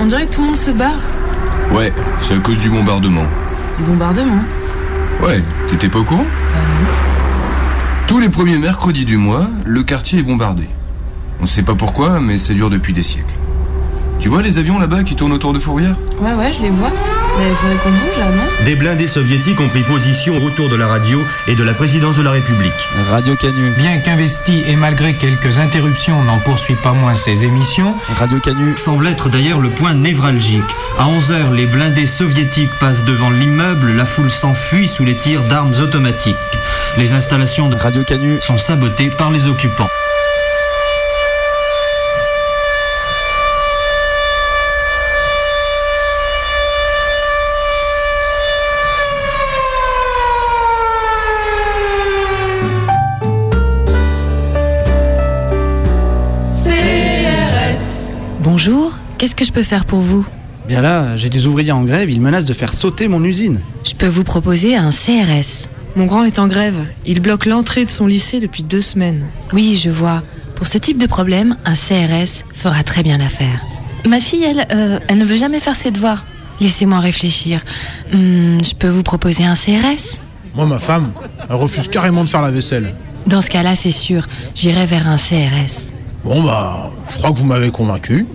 on dirait que tout le monde se barre. Ouais, c'est à cause du bombardement. Du bombardement Ouais, t'étais pas au courant Tous les premiers mercredis du mois, le quartier est bombardé. On sait pas pourquoi, mais ça dure depuis des siècles. Tu vois les avions là-bas qui tournent autour de Fourvière Ouais, ouais, je les vois. Mais il faudrait qu'on bouge là, non Des blindés soviétiques ont pris position autour de la radio et de la présidence de la République. Radio Canu. Bien qu'investi et malgré quelques interruptions, n'en poursuit pas moins ses émissions. Radio Canu. Semble être d'ailleurs le point névralgique. À 11h, les blindés soviétiques passent devant l'immeuble, la foule s'enfuit sous les tirs d'armes automatiques. Les installations de Radio Canu sont sabotées par les occupants. Bonjour, qu'est-ce que je peux faire pour vous? Bien là, j'ai des ouvriers en grève, ils menacent de faire sauter mon usine. Je peux vous proposer un CRS. Mon grand est en grève. Il bloque l'entrée de son lycée depuis deux semaines. Oui, je vois. Pour ce type de problème, un CRS fera très bien l'affaire. Ma fille, elle, euh, elle ne veut jamais faire ses devoirs. Laissez-moi réfléchir. Hmm, je peux vous proposer un CRS Moi, ma femme, elle refuse carrément de faire la vaisselle. Dans ce cas-là, c'est sûr, j'irai vers un CRS. Bon bah, je crois que vous m'avez convaincu.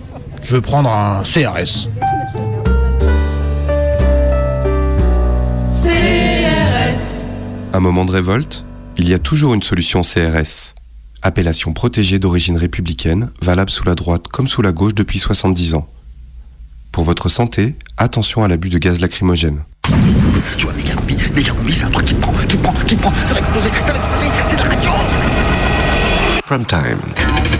Je vais prendre un CRS. Un moment de révolte, il y a toujours une solution CRS. Appellation protégée d'origine républicaine, valable sous la droite comme sous la gauche depuis 70 ans. Pour votre santé, attention à l'abus de gaz lacrymogène. Tu vois, méga combi, méga combi, c'est un truc qui te prend, qui te prend, qui te prend, ça va exploser, ça va exploser, c'est de la radio Prime time.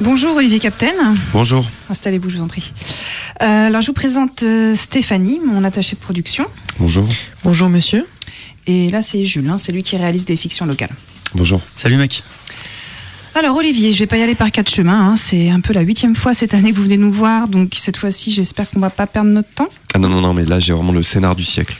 Bonjour Olivier Captain. Bonjour. Installez-vous, je vous en prie. Euh, alors je vous présente euh, Stéphanie, mon attachée de production. Bonjour. Bonjour monsieur. Et là c'est Jules, hein, c'est lui qui réalise des fictions locales. Bonjour. Salut mec. Alors Olivier, je vais pas y aller par quatre chemins. hein, C'est un peu la huitième fois cette année que vous venez nous voir, donc cette fois-ci j'espère qu'on va pas perdre notre temps. Ah non, non, non, mais là j'ai vraiment le scénar du siècle.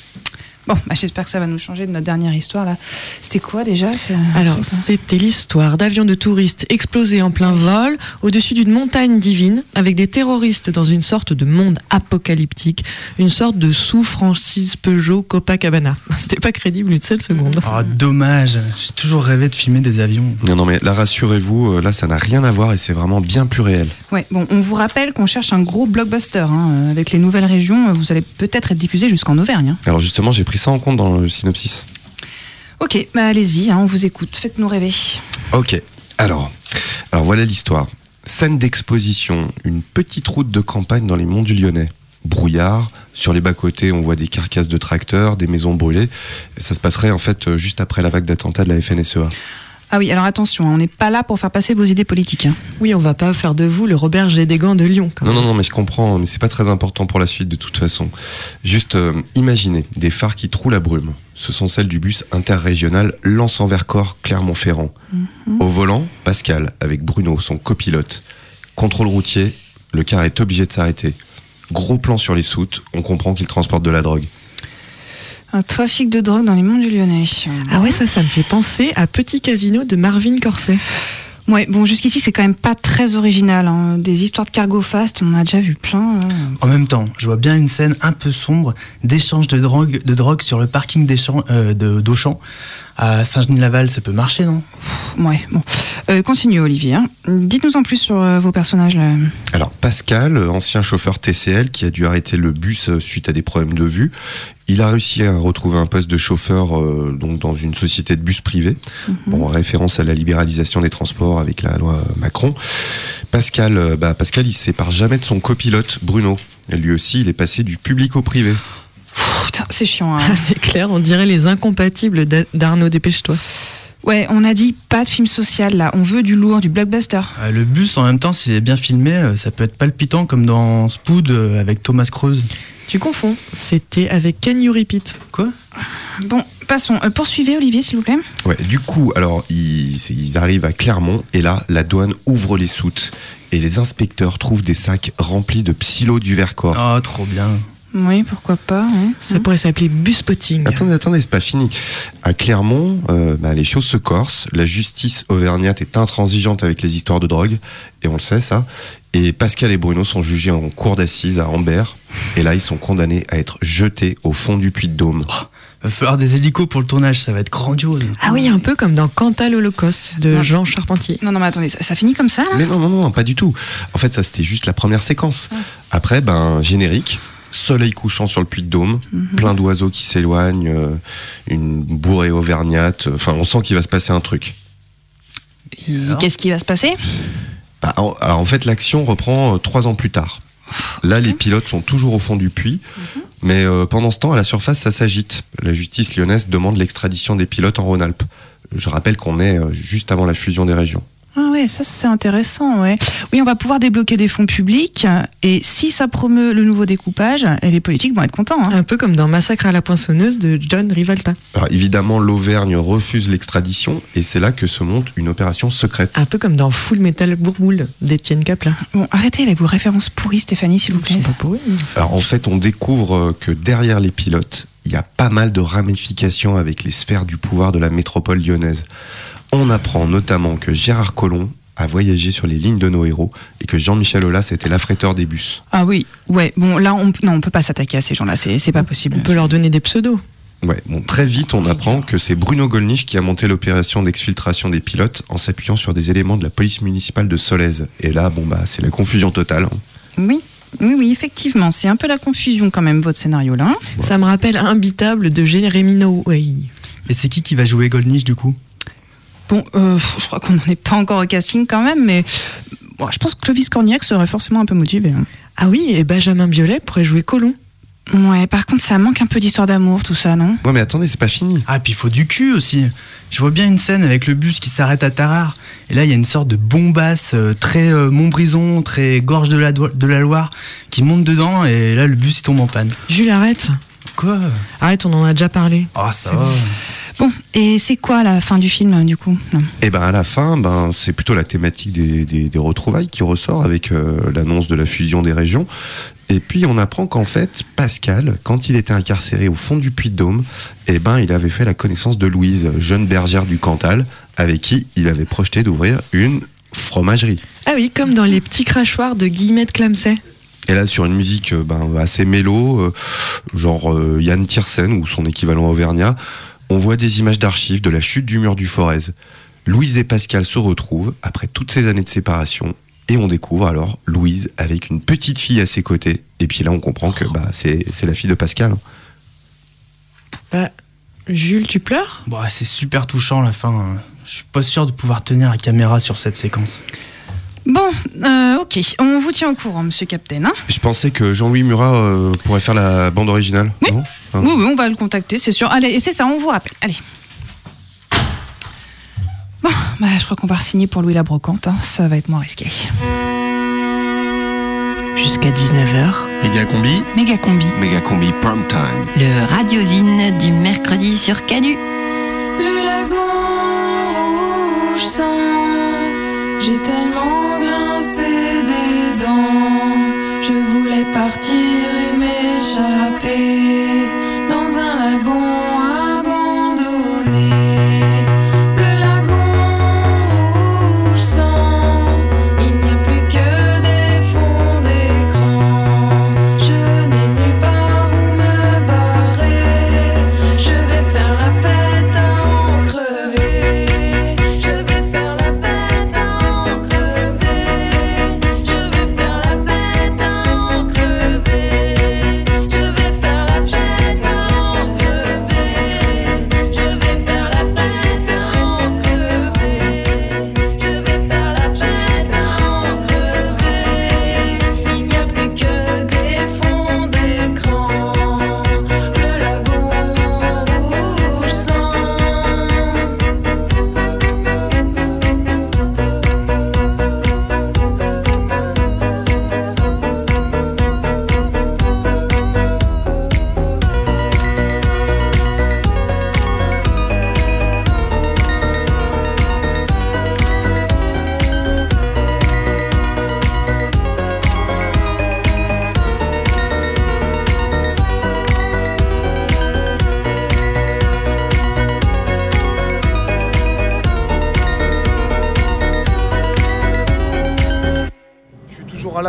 Bon, bah, j'espère que ça va nous changer de notre dernière histoire là. C'était quoi déjà ce Alors, c'était l'histoire d'avions de touristes explosés en plein vol au-dessus d'une montagne divine avec des terroristes dans une sorte de monde apocalyptique, une sorte de sous-Francis Peugeot Copacabana. C'était pas crédible une seule seconde. Oh, dommage. J'ai toujours rêvé de filmer des avions. Non, non, mais là rassurez-vous, euh, là ça n'a rien à voir et c'est vraiment bien plus réel. Ouais, bon, on vous rappelle qu'on cherche un gros blockbuster. hein. Euh, Avec les nouvelles régions, vous allez peut-être être diffusé jusqu'en Auvergne. hein. Alors justement, j'ai pris ça en compte dans le synopsis. Ok, bah allez-y, hein, on vous écoute. Faites-nous rêver. Ok, alors, alors voilà l'histoire. Scène d'exposition, une petite route de campagne dans les monts du Lyonnais. Brouillard, sur les bas-côtés on voit des carcasses de tracteurs, des maisons brûlées. Ça se passerait en fait euh, juste après la vague d'attentats de la FNSEA. Ah oui, alors attention, hein, on n'est pas là pour faire passer vos idées politiques. hein. Oui, on va pas faire de vous le Robert Gédégan de Lyon. Quand Non, même. non, non, mais je comprends, mais c'est pas très important pour la suite de toute façon. Juste euh, imaginez des phares qui trouvent la brume. Ce sont celles du bus interrégional Lens-en-Vercors Clermont-Ferrand. Au volant, Pascal, avec Bruno, son copilote. Contrôle routier, le car est obligé de s'arrêter. Gros plan sur les soutes, on comprend qu'il transporte de la drogue. Un trafic de drogue dans les monts du Lyonnais. Ah ouais, ça, ça me fait penser à Petit Casino de Marvin Corset. Ouais, bon, jusqu'ici, c'est quand même pas très original. hein. Des histoires de cargo fast, on en a déjà vu plein. hein. En même temps, je vois bien une scène un peu sombre d'échange de drogue, de drogue sur le parking euh, de- d'Auchan. À Saint-Genis-Laval, ça peut marcher, non? Ouais, bon. Euh, continue, Olivier. hein. Dites-nous en plus sur euh, vos personnages. Là. Alors Pascal, ancien chauffeur TCL qui a dû arrêter le bus euh, suite à des problèmes de vue, il a réussi à retrouver un poste de chauffeur euh, donc dans une société de bus privée, bon, en référence à la libéralisation des transports avec la loi Macron. Pascal, euh, bah, Pascal, il se sépare jamais de son copilote Bruno. Et lui aussi, il est passé du public au privé. Putain, c'est chiant. hein. C'est clair, on dirait les incompatibles d'A- d'Arnaud Dépêche-toi. Ouais, on a dit pas de film social là, on veut du lourd, du blockbuster. Euh, le bus, en même temps, s'il est bien filmé, euh, ça peut être palpitant comme dans Spood euh, avec Thomas Creuse. Tu confonds, c'était avec Can You Repeat. Quoi? Bon, passons. Euh, poursuivez Olivier, s'il vous plaît. Ouais, du coup, alors ils arrivent à Clermont et là, la douane ouvre les soutes et les inspecteurs trouvent des sacs remplis de psylo du Vercors. Oh, trop bien. Oui, pourquoi pas. hein. Ça pourrait s'appeler Bus Spotting. Attendez, attendez, c'est pas fini. À Clermont, euh, bah, les choses se corsent. La justice auvergnate est intransigeante avec les histoires de drogue, et on le sait ça. Et Pascal et Bruno sont jugés en cour d'assises à Ambert, et là ils sont condamnés à être jetés au fond du puits de Dôme. Va falloir des hélicos pour le tournage, ça va être grandiose. Ah oui, un peu comme dans Cantal Holocauste de Non. Jean Charpentier. Non, non, mais attendez, ça, ça finit comme ça là? Mais non, non, non, pas du tout. En fait, ça c'était juste la première séquence. Après, ben générique. Soleil couchant sur le puits de Dôme, plein d'oiseaux qui s'éloignent, euh, une bourrée auvergnate. Enfin, on sent qu'il va se passer un truc. Qu'est-ce qui va se passer? Bah, en- alors en fait, l'action reprend euh, trois ans plus tard. Là, les pilotes sont toujours au fond du puits, mais euh, pendant ce temps, à la surface, ça s'agite. La justice lyonnaise demande l'extradition des pilotes en Rhône-Alpes. Je rappelle qu'on est euh, juste avant la fusion des régions. Ah ouais, ça c'est intéressant, ouais. Oui, on va pouvoir débloquer des fonds publics et si ça promeut le nouveau découpage, les politiques vont être contents. hein. Un peu comme dans Massacre à la poinçonneuse de John Rivalta. Alors évidemment, l'Auvergne refuse l'extradition et c'est là que se monte une opération secrète. Un peu comme dans Full Metal Bourboule d'Étienne Caplin. Bon, arrêtez avec vos références pourries, Stéphanie, s'il vous plaît. Pas pourri. Alors en fait, on découvre que derrière les pilotes, il y a pas mal de ramifications avec les sphères du pouvoir de la métropole lyonnaise. On apprend notamment que Gérard Collomb a voyagé sur les lignes de nos héros et que Jean-Michel Aulas était l'affréteur des bus. Ah oui, ouais, bon, là, on, non, on peut pas s'attaquer à ces gens-là, c'est c'est pas possible. On peut leur donner des pseudos. Ouais, bon, très vite, on apprend que c'est Bruno Gollnisch qui a monté l'opération d'exfiltration des pilotes en s'appuyant sur des éléments de la police municipale de Solèze. Et là, bon bah, c'est la confusion totale. hein. Oui, oui, oui, effectivement, c'est un peu la confusion quand même, votre scénario là. Ça me rappelle Imbitable de Jérémy Noé. Et c'est qui qui va jouer Goldnish du coup? Bon, euh, je crois qu'on n'en est pas encore au casting quand même, mais bon, je pense que Clovis Cornillac serait forcément un peu motivé. hein. Ah oui, et Benjamin Biolay pourrait jouer Colomb. Ouais, par contre, ça manque un peu d'histoire d'amour, tout ça, non? Ouais, mais attendez, c'est pas fini. Ah, puis il faut du cul aussi. Je vois bien une scène avec le bus qui s'arrête à Tarare. Et là, il y a une sorte de bombasse euh, très euh, Montbrison, très gorge de la, Doi- de la Loire, qui monte dedans. Et là, le bus, il tombe en panne. Jules, arrête. Quoi? Arrête, on en a déjà parlé. Ah, ça va. Bon, et c'est quoi la fin du film, du coup. Et ben à la fin, ben c'est plutôt la thématique des, des, des retrouvailles qui ressort avec euh, l'annonce de la fusion des régions. Et puis on apprend qu'en fait Pascal, quand il était incarcéré au fond du Puy de Dôme, eh ben il avait fait la connaissance de Louise, jeune bergère du Cantal, avec qui il avait projeté d'ouvrir une fromagerie. Ah oui, comme dans les petits crachoirs de Guillemette Clamset. Et là sur une musique euh, ben, assez mélo, euh, genre euh, Yann Tiersen ou son équivalent auvergnat, on voit des images d'archives de la chute du mur du Forez. Louise et Pascal se retrouvent après toutes ces années de séparation et on découvre alors Louise avec une petite fille à ses côtés. Et puis là on comprend que bah, c'est la fille de Pascal. Bah, Jules, tu pleures? Bon, c'est super touchant la fin. hein. Je suis pas sûr de pouvoir tenir la caméra sur cette séquence. Bon, euh, ok, on vous tient au courant, monsieur Captain. Hein Je pensais que Jean-Louis Murat euh, pourrait faire la bande originale. non? Hein oui, oui, on va le contacter, c'est sûr. Allez, et c'est ça, on vous rappelle. Allez. Bon, bah, je crois qu'on va signer pour Louis la Brocante, hein. ça va être moins risqué. Jusqu'à 19h. Méga combi, Méga combi. méga combi prime time. Le radiosine du mercredi sur Canu. Le lagon rouge sang, j'ai tellement partir et m'échapper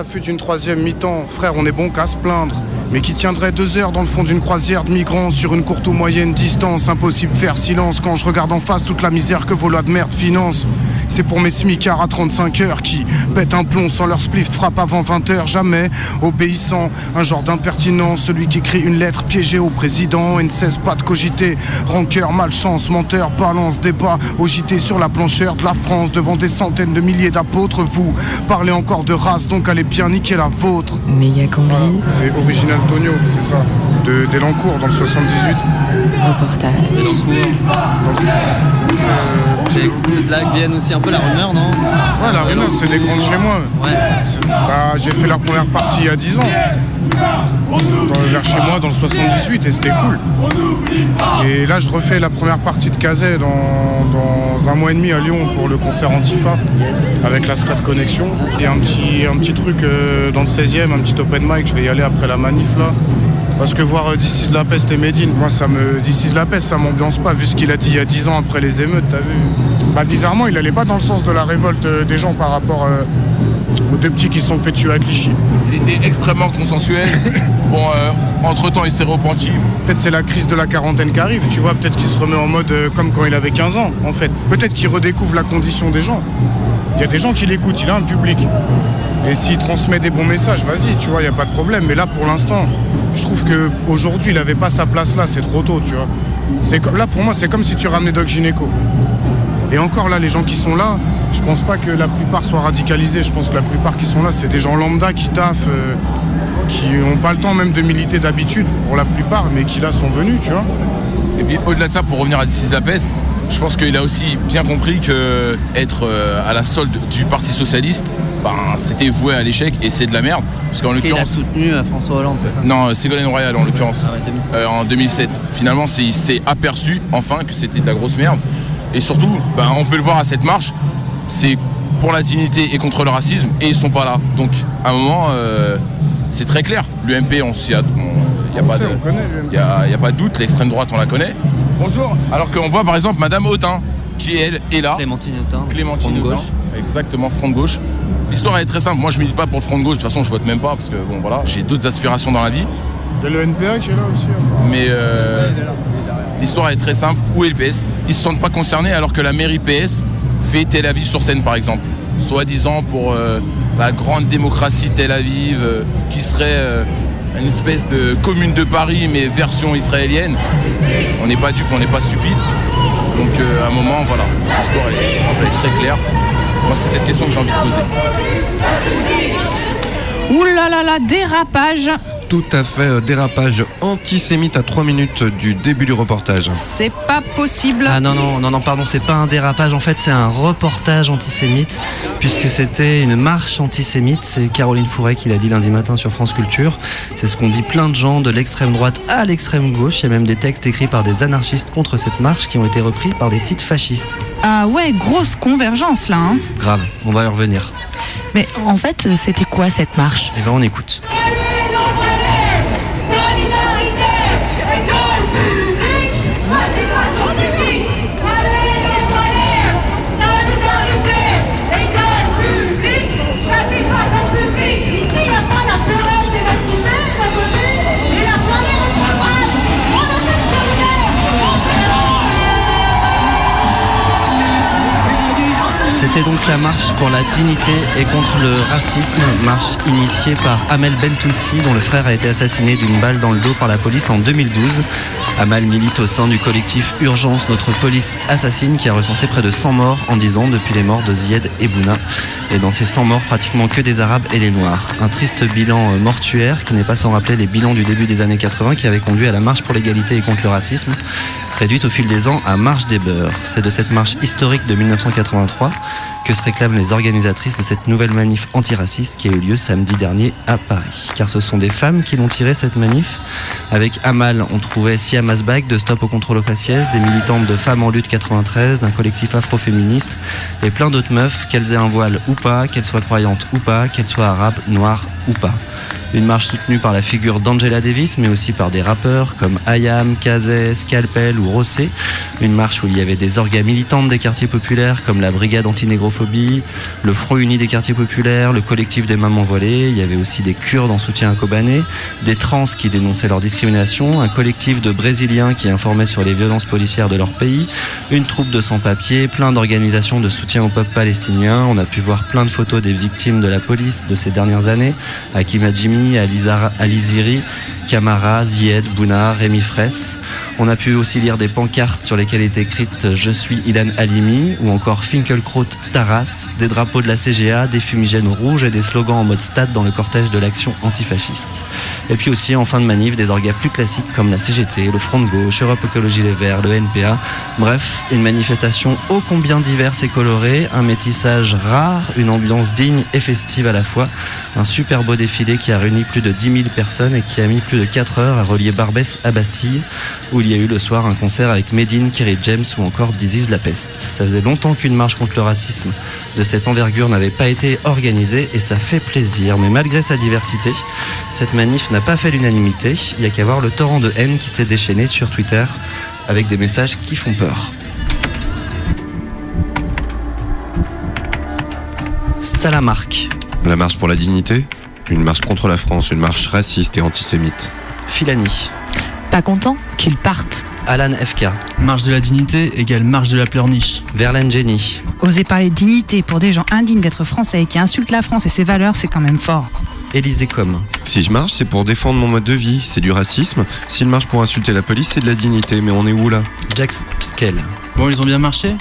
l'affût d'une troisième mi-temps. Frère, on est bon qu'à se plaindre. Mais qui tiendrait deux heures dans le fond d'une croisière de migrants sur une courte ou moyenne distance? Impossible faire silence quand je regarde en face toute la misère que vos lois de merde financent. C'est pour mes smicards à 35 heures qui pètent un plomb sans leur spliff frappe avant 20 heures. Jamais obéissant, un genre d'impertinence. Celui qui écrit une lettre piégée au président et ne cesse pas de cogiter. Rancœur, malchance, menteur, balance, débat JT sur la planchère de la France devant des centaines de milliers d'apôtres. Vous parlez encore de race, donc allez bien niquer la vôtre. Méga combi. C'est original Tonio, c'est ça. De Delancourt dans le 78. Reportage. C'est- Ces blagues viennent aussi un peu la rumeur, non? Ouais, la rumeur, c'est des grands de chez moi. Bah, j'ai fait la première partie il y a 10 ans. Dans- vers chez moi, dans le 78, et c'était cool. Et là, je refais la première partie de Kazay dans, dans un mois et demi à Lyon pour le concert Antifa, avec la Scrat Connexion. Et un petit, un petit truc euh, dans le 16e, un petit open mic, je vais y aller après la manif là. Parce que voir euh, This is la peste et Medine, moi ça me. This is la peste, ça m'ambiance pas, vu ce qu'il a dit il y a 10 ans après les émeutes, t'as vu Bah bizarrement, il allait pas dans le sens de la révolte euh, des gens par rapport euh, aux deux petits qui se sont fait tuer à Clichy. Il était extrêmement consensuel. bon, entre temps, il s'est repenti. Peut-être c'est la crise de la quarantaine qui arrive, tu vois, peut-être qu'il se remet en mode euh, comme quand il avait 15 ans, en fait. Peut-être qu'il redécouvre la condition des gens. Il y a des gens qui l'écoutent, il a un public. Et s'il transmet des bons messages, vas-y, tu vois, il n'y a pas de problème. Mais là, pour l'instant, je trouve qu'aujourd'hui, il n'avait pas sa place là, c'est trop tôt, tu vois. Là, pour moi, c'est comme si tu ramenais Doc Gynéco. Et encore là, les gens qui sont là, je pense pas que la plupart soient radicalisés. Je pense que la plupart qui sont là, c'est des gens lambda qui taffent, euh, qui n'ont pas le temps même de militer d'habitude, pour la plupart, mais qui là sont venus, tu vois. Et puis au-delà de ça, pour revenir à This is la je pense qu'il a aussi bien compris que être euh, à la solde du Parti Socialiste, ben, c'était voué à l'échec et c'est de la merde. Parce qu'en qu'il a l'occurrence. soutenu euh, François Hollande, c'est ça Non, euh, Ségolène Royal en l'occurrence. Ah ouais, 2007. Euh, en 2007. Finalement, c'est- il s'est aperçu enfin que c'était de la grosse merde. Et surtout, ben, on peut le voir à cette marche, c'est pour la dignité et contre le racisme et ils sont pas là. Donc à un moment, euh, c'est très clair. L'UMP, on s'y a. Il n'y a, pas de- y a- pas de doute, l'extrême droite, on la connaît. Bonjour. Alors qu'on voit par exemple Madame Autain, qui elle est là. Clémentine Autain. Clémentine Autain. gauche. Exactement, front de gauche. L'histoire est très simple. Moi, je milite pas pour le front de gauche. De toute façon, je vote même pas parce que bon, voilà, j'ai d'autres aspirations dans la vie. Il y a le NPA qui est là aussi. Mais euh, l'histoire est très simple. Où est le PS Ils se sentent pas concernés alors que la mairie PS fait Tel Aviv sur scène, par exemple. Soi-disant pour euh, la grande démocratie Tel Aviv, euh, qui serait euh, une espèce de commune de Paris, mais version israélienne. On n'est pas dupe, on n'est pas stupide. Donc euh, à un moment, voilà, l'histoire est très claire. Moi, c'est cette question que j'ai envie de poser. Ouh là là là, dérapage. Tout à fait, euh, dérapage antisémite à 3 minutes du début du reportage. C'est pas possible. Ah non, non, non, non, pardon, c'est pas un dérapage, en fait, c'est un reportage antisémite, puisque c'était une marche antisémite. C'est Caroline Fouret qui l'a dit lundi matin sur France Culture. C'est ce qu'ont dit plein de gens de l'extrême droite à l'extrême gauche. Il y a même des textes écrits par des anarchistes contre cette marche qui ont été repris par des sites fascistes. Ah ouais, grosse convergence là. hein. Grave, on va y revenir. Mais en fait, c'était quoi cette marche? Et ben on écoute. C'était donc la marche pour la dignité et contre le racisme, marche initiée par Amel Bentounsi, dont le frère a été assassiné d'une balle dans le dos par la police en 2012. Amal milite au sein du collectif Urgence Notre Police Assassine, qui a recensé près de 100 morts en 10 ans depuis les morts de Zied et. Et dans ces 100 morts, pratiquement que des Arabes et des Noirs. Un triste bilan euh, mortuaire qui n'est pas sans rappeler les bilans du début des années 80 qui avaient conduit à la marche pour l'égalité et contre le racisme réduite au fil des ans à Marche des Beurs. C'est de cette marche historique de 1983 que se réclament les organisatrices de cette nouvelle manif antiraciste qui a eu lieu samedi dernier à Paris. Car ce sont des femmes qui l'ont tiré cette manif. Avec Amal, on trouvait Sia Masbach de Stop au contrôle aux faciès, des militantes de Femmes en lutte 93, d'un collectif afroféministe et plein d'autres meufs, qu'elles aient un voile ou pas, qu'elles soient croyantes ou pas, qu'elles soient arabes, noires Une marche soutenue par la figure d'Angela Davis, mais aussi par des rappeurs comme Ayam, Kazé, Scalpel ou Rossé. Une marche où il y avait des orgas militantes des quartiers populaires comme la Brigade anti-négrophobie, le Front uni des quartiers populaires, le collectif des mamans voilées. Il y avait aussi des Kurdes en soutien à Kobané, des trans qui dénonçaient leur discrimination, un collectif de Brésiliens qui informaient sur les violences policières de leur pays, une troupe de sans-papiers, plein d'organisations de soutien au peuple palestinien. On a pu voir plein de photos des victimes de la police de ces dernières années, Hakim Hadjimi, Alizar- Ali Ziri, Camara, Zied, Bouna, Rémi Fraisse. On a pu aussi lire des pancartes sur lesquelles était écrite Je suis Ilan Halimi ou encore Finkelkraut Taras, des drapeaux de la CGA, des fumigènes rouges et des slogans en mode stade dans le cortège de l'action antifasciste. Et puis aussi en fin de manif des orgas plus classiques comme la CGT, le Front de Gauche, Europe Écologie Les Verts, le NPA. Bref, une manifestation ô combien diverse et colorée, un métissage rare, une ambiance digne et festive à la fois. Un super beau défilé qui a réuni plus de 10 000 personnes et qui a mis plus de 4 heures à relier Barbès à Bastille, où il y a eu le soir un concert avec Medine, Kerry James ou encore Disease La Peste. Ça faisait longtemps qu'une marche contre le racisme de cette envergure n'avait pas été organisée et ça fait plaisir. Mais malgré sa diversité, cette manif n'a pas fait l'unanimité. Il y a qu'à voir le torrent de haine qui s'est déchaîné sur Twitter avec des messages qui font peur. Ça la marque. La marche pour la dignité Une marche contre la France, une marche raciste et antisémite. Filani. Pas content Qu'ils partent. Alan FK. Marche de la dignité égale marche de la pleurniche. Verlaine Jenny. Oser parler de dignité pour des gens indignes d'être français et qui insultent la France et ses valeurs, c'est quand même fort. Élysée Com. Si je marche, c'est pour défendre mon mode de vie, c'est du racisme. S'il marche pour insulter la police, c'est de la dignité. Mais on est où là? Jack Skell. Bon, ils ont bien marché?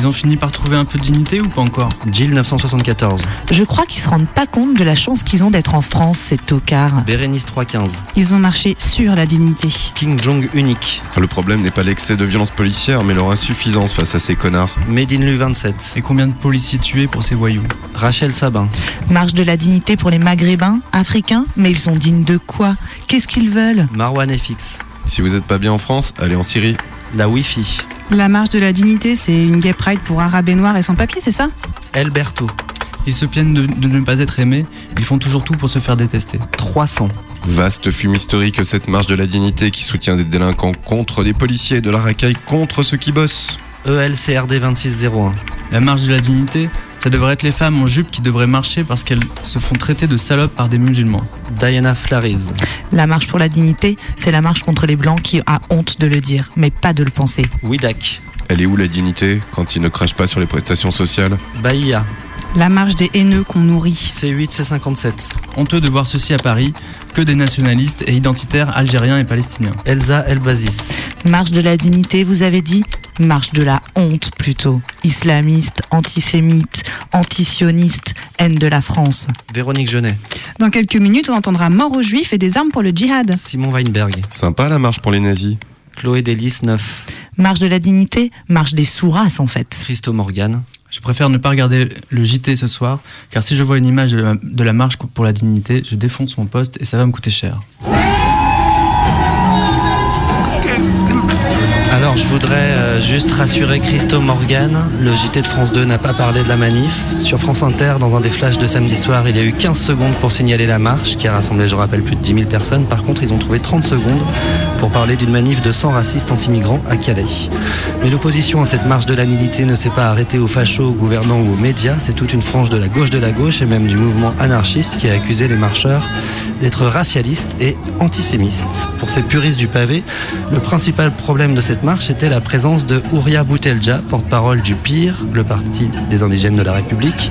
Ils ont fini par trouver un peu de dignité ou pas encore? Jill 974. Je crois qu'ils se rendent pas compte de la chance qu'ils ont d'être en France, ces tocards. Bérénice 315. Ils ont marché sur la dignité. King Jong unique. Le problème n'est pas l'excès de violence policière, mais leur insuffisance face à ces connards. Made in Lu 27. Et combien de policiers tués pour ces voyous? Rachel Sabin. Marche de la dignité pour les maghrébins, africains, mais ils sont dignes de quoi? Qu'est-ce qu'ils veulent? Marwan FX. Si vous êtes pas bien en France, allez en Syrie. La Wi-Fi. La marche de la dignité, c'est une gay pride pour arabes et noirs et sans papier, c'est ça? Alberto. Ils se plaignent de, de ne pas être aimés, ils font toujours tout pour se faire détester. 300. Vaste fumisterie que cette marche de la dignité qui soutient des délinquants contre des policiers et de la racaille contre ceux qui bossent. ELCRD 2601. La marche de la dignité, ça devrait être les femmes en jupe qui devraient marcher parce qu'elles se font traiter de salopes par des musulmans. Diana Flariz. La marche pour la dignité, c'est la marche contre les blancs qui a honte de le dire, mais pas de le penser. Widak. Elle est où la dignité quand ils ne crachent pas sur les prestations sociales? Bahia. La marche des haineux qu'on nourrit. C8, C57. Honteux de voir ceci à Paris, que des nationalistes et identitaires algériens et palestiniens. Elsa Elbazis. Marche de la dignité, vous avez dit Marche de la honte plutôt. Islamiste, antisémite, antisioniste, haine de la France. Véronique Genet. Dans quelques minutes, on entendra mort aux juifs et des armes pour le djihad. Simon Weinberg. Sympa la marche pour les nazis. Chloé Delis 9. Marche de la dignité, marche des sous-races en fait. Christo Morgan. Je préfère ne pas regarder le JT ce soir, car si je vois une image de la, marche pour la dignité, je défonce mon poste et ça va me coûter cher. Alors je voudrais euh, juste rassurer Christo Morgan, le JT de France 2 n'a pas parlé de la manif. Sur France Inter, dans un des flashs de samedi soir, il y a eu 15 secondes pour signaler la marche, qui a rassemblé, je rappelle, plus de 10 000 personnes. Par contre, ils ont trouvé 30 secondes pour parler d'une manif de 100 racistes anti-migrants à Calais. Mais l'opposition à cette marche de la ne s'est pas arrêtée aux fachos, aux gouvernants ou aux médias, c'est toute une frange de la gauche de la gauche et même du mouvement anarchiste qui a accusé les marcheurs d'être racialistes et antisémites. Pour ces puristes du pavé, le principal problème de cette marche était la présence de Ouria Boutelja, porte-parole du PIR, le parti des indigènes de la République.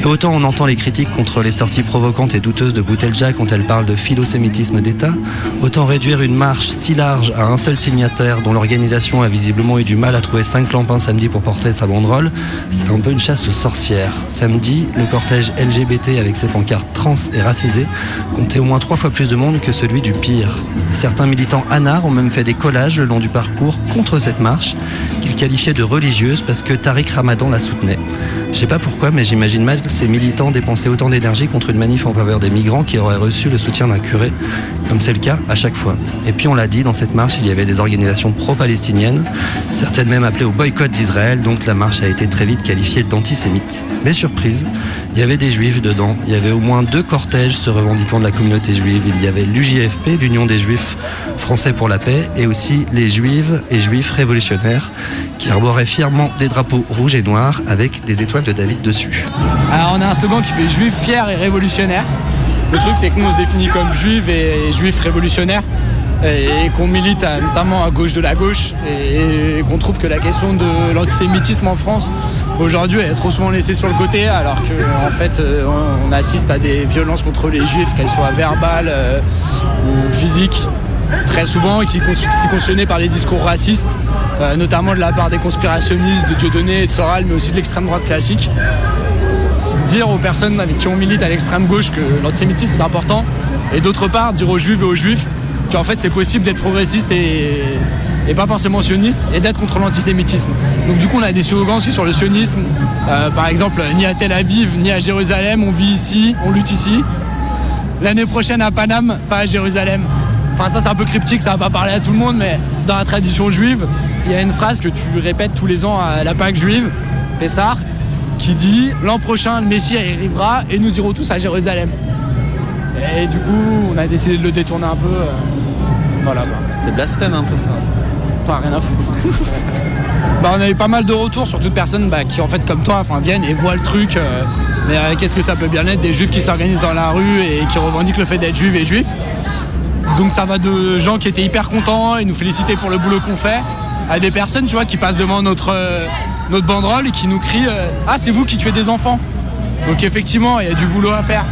Et autant on entend les critiques contre les sorties provocantes et douteuses de Boutelja quand elle parle de philosémitisme d'État, autant réduire une marche si large à un seul signataire dont l'organisation a visiblement eu du mal à trouver cinq clampins samedi pour porter sa banderole, c'est un peu une chasse aux sorcières. Samedi, le cortège LGBT avec ses pancartes trans et racisées comptait au moins trois fois plus de monde que celui du PIR. Certains militants anards ont même fait des collages le long du parcours contre cette marche, qu'ils qualifiaient de religieuse parce que Tariq Ramadan la soutenait. Je sais pas pourquoi, mais j'imagine mal ces militants dépenser autant d'énergie contre une manif en faveur des migrants qui auraient reçu le soutien d'un curé, comme c'est le cas à chaque fois. Et puis on l'a dit, dans cette marche, il y avait des organisations pro-palestiniennes, certaines même appelées au boycott d'Israël, donc la marche a été très vite qualifiée d'antisémite. Mais surprise, il y avait des juifs dedans, il y avait au moins deux cortèges se revendiquant de la communauté juive, il y avait l'UJFP, l'Union des Juifs français pour la paix, et aussi les juives et juifs révolutionnaires, qui arboraient fièrement des drapeaux rouges et noirs avec des étoiles de David dessus. Alors on a un slogan qui fait juif fier et révolutionnaire. Le truc c'est que nous on se définit comme juifs et juifs révolutionnaires et, qu'on milite notamment à gauche de la gauche et, qu'on trouve que la question de l'antisémitisme en France aujourd'hui est trop souvent laissée sur le côté alors que en fait euh, on, on assiste à des violences contre les juifs qu'elles soient verbales euh, ou physiques très souvent et qui sont constituées par les discours racistes, euh, notamment de la part des conspirationnistes, de Dieudonné et de Soral, mais aussi de l'extrême droite classique. Dire aux personnes avec qui on milite à l'extrême gauche que l'antisémitisme c'est important, et d'autre part dire aux juifs et aux juifs qu'en fait c'est possible d'être progressiste et, et pas forcément sioniste et d'être contre l'antisémitisme. Donc du coup on a des slogans aussi sur le sionisme, Euh, par exemple ni à Tel Aviv ni à Jérusalem, on vit ici, on lutte ici. L'année prochaine à Paname, pas à Jérusalem. Enfin ça c'est un peu cryptique, ça va pas parler à tout le monde, mais dans la tradition juive, il y a une phrase que tu répètes tous les ans à la Pâque juive, Pessah, qui dit l'an prochain le Messie arrivera et nous irons tous à Jérusalem. Et du coup on a décidé de le détourner un peu. euh, voilà. C'est blasphème un peu ça. Pas rien à foutre. bah, on a eu pas mal de retours sur toute personne bah, qui en fait comme toi enfin, viennent et voient le truc. euh, mais euh, qu'est-ce que ça peut bien être des juifs qui s'organisent dans la rue et qui revendiquent le fait d'être juifs et juifs? Donc ça va de gens qui étaient hyper contents et nous féliciter pour le boulot qu'on fait à des personnes qui passent devant notre, euh, notre banderole et qui nous crient euh, Ah c'est vous qui tuez des enfants Donc effectivement il y a du boulot à faire.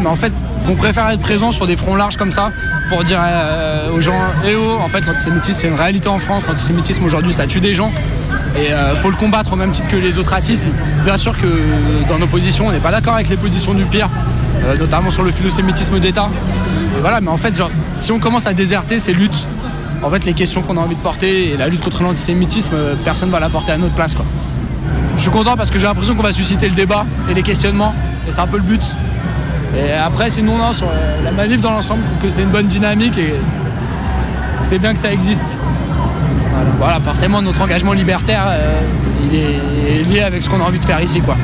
Mais en fait on préfère être présent sur des fronts larges comme ça pour dire euh, aux gens Eh oh en fait l'antisémitisme c'est une réalité en France, l'antisémitisme aujourd'hui ça tue des gens et euh, faut le combattre au même titre que les autres racismes. Bien sûr que dans nos positions on n'est pas d'accord avec les positions du pire, notamment sur le philosémitisme d'État. Voilà, mais en fait, genre, si on commence à déserter ces luttes, en fait, les questions qu'on a envie de porter et la lutte contre l'antisémitisme, euh, personne va la porter à notre place. Quoi. Je suis content parce que j'ai l'impression qu'on va susciter le débat et les questionnements, et c'est un peu le but. Et après, sinon, non, sur euh, la manif dans l'ensemble, je trouve que c'est une bonne dynamique et c'est bien que ça existe. Voilà, forcément, notre engagement libertaire, euh, il est lié avec ce qu'on a envie de faire ici, quoi.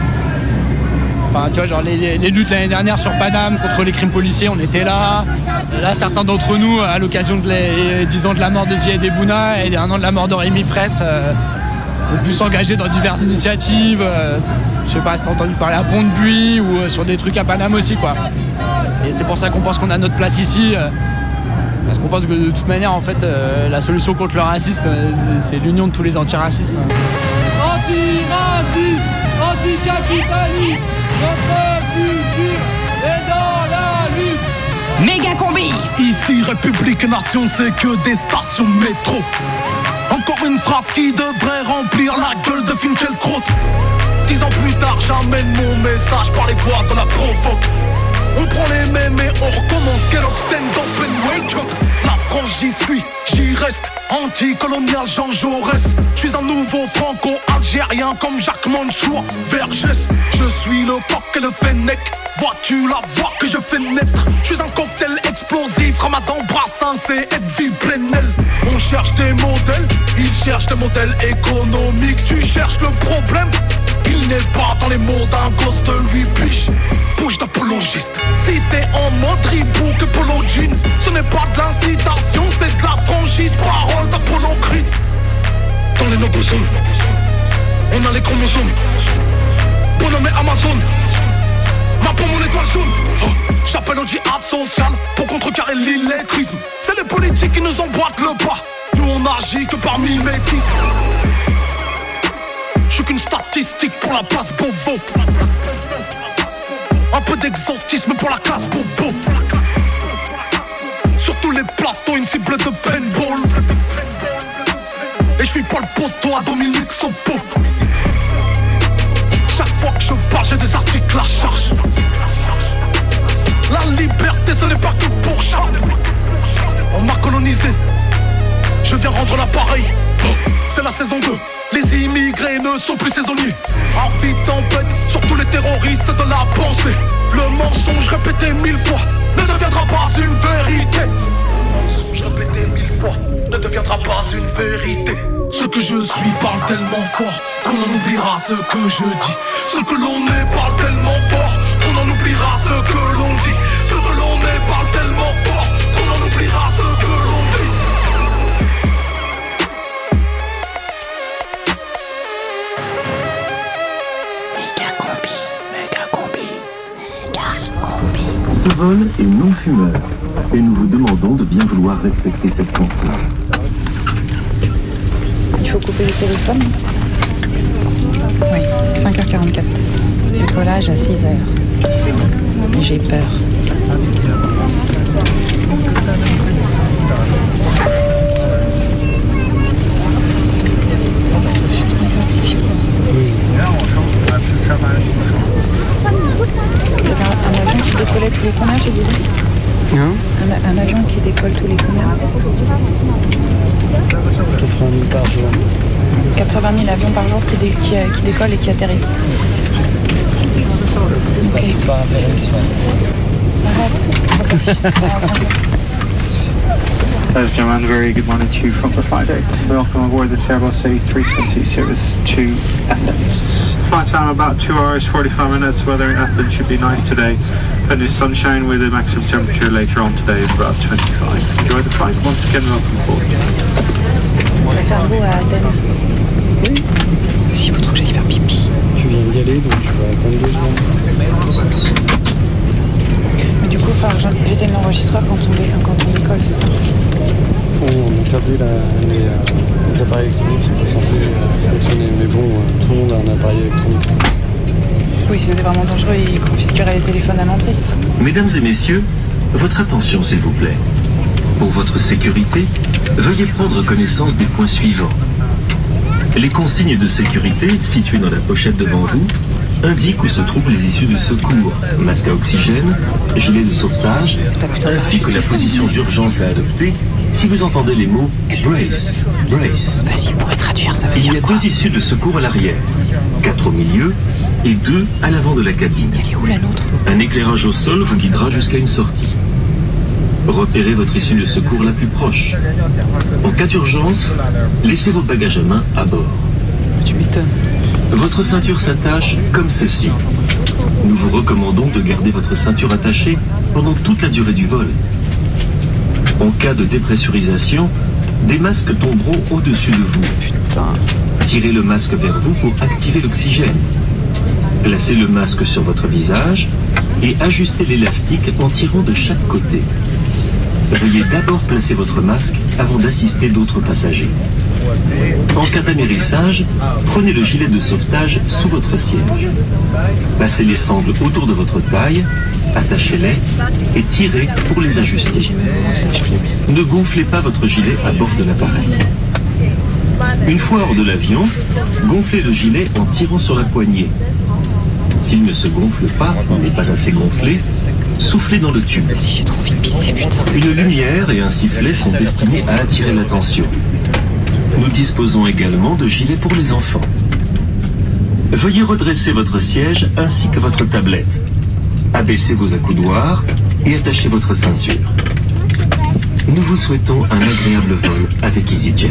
Enfin, tu vois, genre les, luttes l'année dernière sur Paname contre les crimes policiers, on était là. Là, certains d'entre nous, à l'occasion de les 10 ans de la mort de Ziad Ebouna et un an de la mort de Rémi Fraisse, euh, ont pu s'engager dans diverses initiatives. euh, je sais pas si t'as entendu parler à Pont-de-Buis ou euh, sur des trucs à Paname aussi, quoi. Et c'est pour ça qu'on pense qu'on a notre place ici. euh, parce qu'on pense que de toute manière, en fait, la solution contre le racisme, c'est l'union de tous les antiracismes. Anti-racisme, anticapitaliste, dans. Méga combi Ici, République Nation, c'est que des stations métro. Encore une phrase qui devrait remplir la gueule de Finkielkraut. Dix ans plus tard, j'amène mon message par les voies de la provoque. On prend les mêmes et on recommence. Up, stand up and wake. La France, j'y suis, j'y reste. Anticolonial Jean Jaurès. Je suis un nouveau franco-algérien comme Jacques Mansour. Vergès, je suis le coq et le fennec. Vois-tu la voix que je fais naître? Je suis un cocktail explosif, Ramadan, Brassens et Edwy Plenel. On cherche des modèles, ils cherchent des modèles économiques. Tu cherches le problème? Il n'est pas dans les mots d'un gosse de 8 piges. Bouge d'apologiste. Si t'es en mode ribou que polo jean Ce n'est pas de l'incitation, c'est de la franchise Parole d'Apollo Dans les nobosomes On a les chromosomes. Bonhomme et Amazon Ma pour mon étoile jaune. Oh, J'appelle au djihad social Pour contrecarrer l'illettrisme. C'est les politiques qui nous emboîtent le pas. Nous on agit que par mimétisme qu'une statistique pour la place Bovo Un peu d'exotisme pour la classe Bobo. Sur tous les plateaux une cible de paintball. Et je suis pas le poteau à Dominique Sopo. Chaque fois que je parle j'ai des articles à charge. La liberté ce n'est pas que pour On m'a colonisé. Je viens rendre l'appareil C'est la saison 2. Les immigrés ne sont plus saisonniers. Envie tempête sur tous les terroristes de la pensée. Le mensonge répété mille fois ne deviendra pas une vérité. Le mensonge répété mille fois ne deviendra pas une vérité. Ce que je suis parle tellement fort qu'on en oubliera ce que je dis. Ce que l'on est parle tellement fort qu'on en oubliera ce que l'on dit. Ce vol est non fumeur et nous vous demandons de bien vouloir respecter cette consigne. Il faut couper le téléphone Oui, 5h44. Décollage à 6h. J'ai peur. Décollait tous les combien, Hein un, un avion qui décolle tous les combien 80 000 par jour. 80 000 avions par jour qui, dé- qui, euh, qui décollent et qui atterrissent. Ok. Pas intéressant. Arrête. Very good morning to you from the flight deck. Welcome aboard this Airbus A320 service to Athens. Flight time about 2 hours 45 minutes. Weather in Athens should be nice today. Plenty of sunshine with a maximum temperature later on today of about 25. Enjoy the flight. Once again, welcome aboard. On va faire beau à Athènes. Oui. Il faut trop que j'aille faire pipi. Tu viens d'y aller, donc tu vas attendre deux secondes. Mais du coup, enfin, j'en- j'éteigne l'enregistreur quand on, dé- quand on décolle, c'est ça Oui, on interdit la- les, euh, les appareils électroniques, sont pas censés euh, fonctionner. Mais bon, euh, tout le monde a un appareil électronique. Oui, si c'était vraiment dangereux, ils confisqueraient les téléphones à l'entrée. Mesdames et messieurs, votre attention s'il vous plaît. Pour votre sécurité, veuillez prendre connaissance des points suivants. Les consignes de sécurité situées dans la pochette devant vous indiquent où se trouvent les issues de secours, masque à oxygène, gilet de sauvetage, ainsi que la position d'urgence à adopter si vous entendez les mots brace, brace. traduire, ça Il y a deux issues de secours à l'arrière, quatre au milieu et deux à l'avant de la cabine. où la nôtre? Un éclairage au sol vous guidera jusqu'à une sortie. Repérez votre issue de secours la plus proche. En cas d'urgence, laissez vos bagages à main à bord. Tu m'étonnes. Votre ceinture s'attache comme ceci. Nous vous recommandons de garder votre ceinture attachée pendant toute la durée du vol. En cas de dépressurisation, des masques tomberont au-dessus de vous. Tirez le masque vers vous pour activer l'oxygène. Placez le masque sur votre visage et ajustez l'élastique en tirant de chaque côté. Veuillez d'abord placer votre masque avant d'assister d'autres passagers. En cas d'amérissage, prenez le gilet de sauvetage sous votre siège. Passez les sangles autour de votre taille, attachez-les et tirez pour les ajuster. Ne gonflez pas votre gilet à bord de l'appareil. Une fois hors de l'avion, gonflez le gilet en tirant sur la poignée. S'il ne se gonfle pas ou n'est pas assez gonflé, soufflez dans le tube. Si j'ai trop envie de pisser, putain. Une lumière et un sifflet sont destinés à attirer l'attention. Nous disposons également de gilets pour les enfants. Veuillez redresser votre siège ainsi que votre tablette. Abaissez vos accoudoirs et attachez votre ceinture. Nous vous souhaitons un agréable vol avec EasyJet.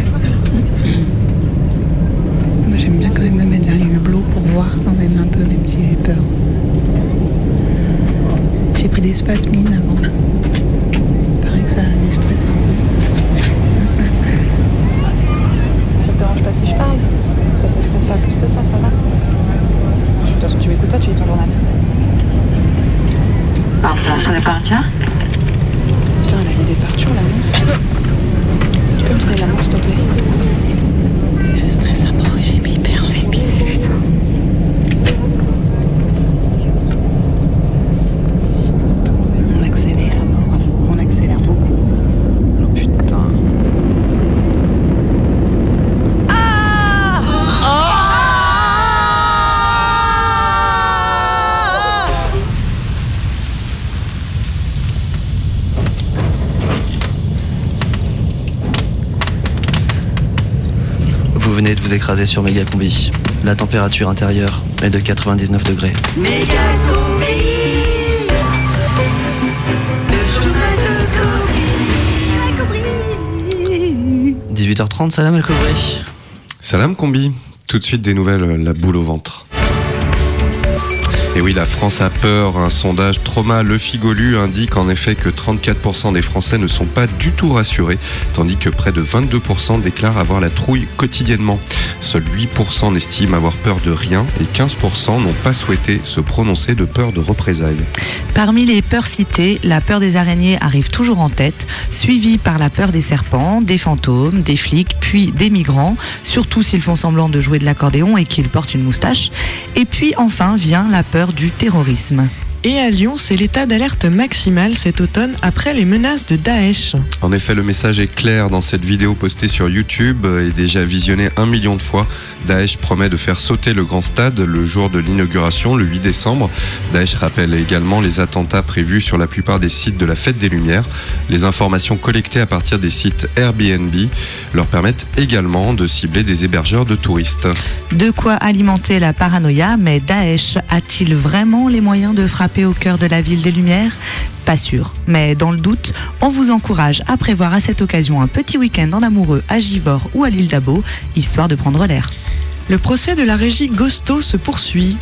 J'aime bien quand même me mettre pour voir quand même un peu, même si j'ai peur. J'ai pris des spasmines avant. Il paraît que ça déstresse un peu. Ça te dérange pas si je parle? Ça te stresse pas plus que ça, ça va? De toute façon, tu m'écoutes pas, tu lis ton journal. Attention departure. Putain, elle a des départures là, non? Tu peux me donner la main, s'il te plaît? Je stresse à mort vous écraser sur Méga Combi. La température intérieure est de 99 degrés. Méga combi Le journal de Cobry 18h30, salam Khoury. Salam Combi. Tout de suite des nouvelles, la boule au ventre. Et oui, la France a peur. Un sondage Trauma Le Figolu indique en effet que 34% des Français ne sont pas du tout rassurés, tandis que près de 22% déclarent avoir la trouille quotidiennement. Seuls 8% n'estiment avoir peur de rien et 15% n'ont pas souhaité se prononcer de peur de représailles. Parmi les peurs citées, la peur des araignées arrive toujours en tête, suivie par la peur des serpents, des fantômes, des flics, puis des migrants, surtout s'ils font semblant de jouer de l'accordéon et qu'ils portent une moustache. Et puis enfin vient la peur du terrorisme. Et à Lyon, c'est l'état d'alerte maximal cet automne après les menaces de Daesh. En effet, le message est clair dans cette vidéo postée sur YouTube et déjà visionnée un million de fois. Daesh promet de faire sauter le grand stade le jour de l'inauguration, le 8 décembre. Daesh rappelle également les attentats prévus sur la plupart des sites de la Fête des Lumières. Les informations collectées à partir des sites Airbnb leur permettent également de cibler des hébergeurs de touristes. De quoi alimenter la paranoïa, mais Daesh a-t-il vraiment les moyens de frapper au cœur de la ville des Lumières? Pas sûr. Mais dans le doute, on vous encourage à prévoir à cette occasion un petit week-end en amoureux à Givors ou à l'île d'Abo, histoire de prendre l'air. Le procès de la régie Gosto se poursuit.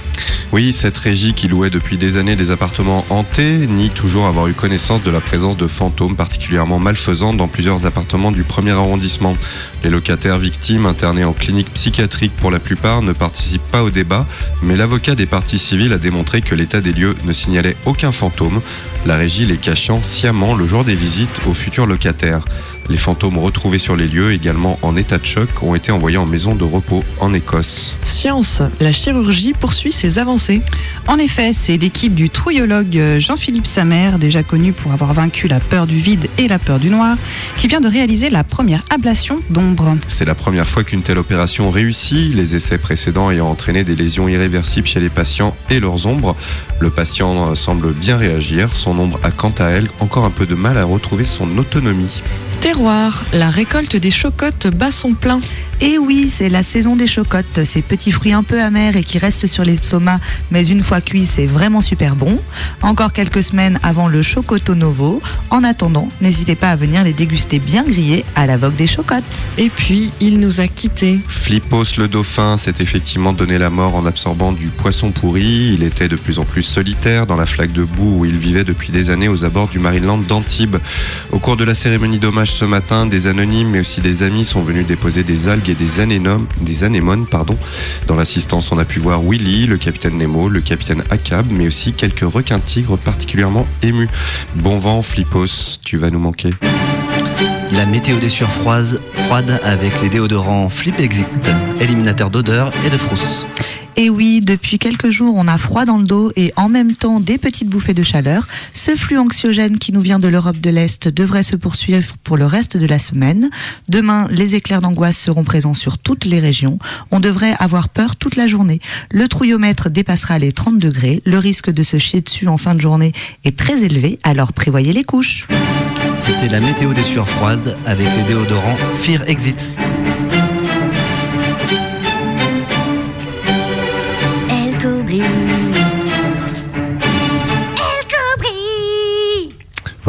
Oui, cette régie qui louait depuis des années des appartements hantés nie toujours avoir eu connaissance de la présence de fantômes particulièrement malfaisants dans plusieurs appartements du premier arrondissement. Les locataires victimes, internés en clinique psychiatrique pour la plupart, ne participent pas au débat, mais l'avocat des parties civiles a démontré que l'état des lieux ne signalait aucun fantôme, la régie les cachant sciemment le jour des visites aux futurs locataires. Les fantômes retrouvés sur les lieux, également en état de choc, ont été envoyés en maison de repos en Écosse. Science, la chirurgie poursuit ses avancées. En effet, c'est l'équipe du trouillologue Jean-Philippe Samer, déjà connu pour avoir vaincu la peur du vide et la peur du noir, qui vient de réaliser la première ablation d'ombre. C'est la première fois qu'une telle opération réussit, les essais précédents ayant entraîné des lésions irréversibles chez les patients et leurs ombres. Le patient semble bien réagir, son ombre a quant à elle encore un peu de mal à retrouver son autonomie. Terroir, la récolte des chocottes bat son plein. Et oui, c'est la saison des chocottes, ces petits fruits un peu amers et qui restent sur l'estomac, mais une fois cuits, c'est vraiment super bon. Encore quelques semaines avant le Chocoto Novo. En attendant, n'hésitez pas à venir les déguster bien grillés à la vogue des chocottes. Et puis, il nous a quittés. Flippos le dauphin s'est effectivement donné la mort en absorbant du poisson pourri. Il était de plus en plus solitaire dans la flaque de boue où il vivait depuis des années aux abords du Marineland d'Antibes. Au cours de la cérémonie d'hommage ce matin, des anonymes mais aussi des amis sont venus déposer des algues et des anémones. Dans l'assistance, on a pu voir Willy, le capitaine Nemo, le capitaine Akab, mais aussi quelques requins tigres particulièrement émus. Bon vent, Flippos, tu vas nous manquer. La météo des surfroises froide avec les déodorants Flip Exit, éliminateur d'odeur et de frousse. Et oui, depuis quelques jours, on a froid dans le dos et en même temps des petites bouffées de chaleur. Ce flux anxiogène qui nous vient de l'Europe de l'Est devrait se poursuivre pour le reste de la semaine. Demain, les éclairs d'angoisse seront présents sur toutes les régions. On devrait avoir peur toute la journée. Le trouillomètre dépassera les 30 degrés. Le risque de se chier dessus en fin de journée est très élevé, alors prévoyez les couches. C'était la météo des surfroides avec les déodorants Fear Exit.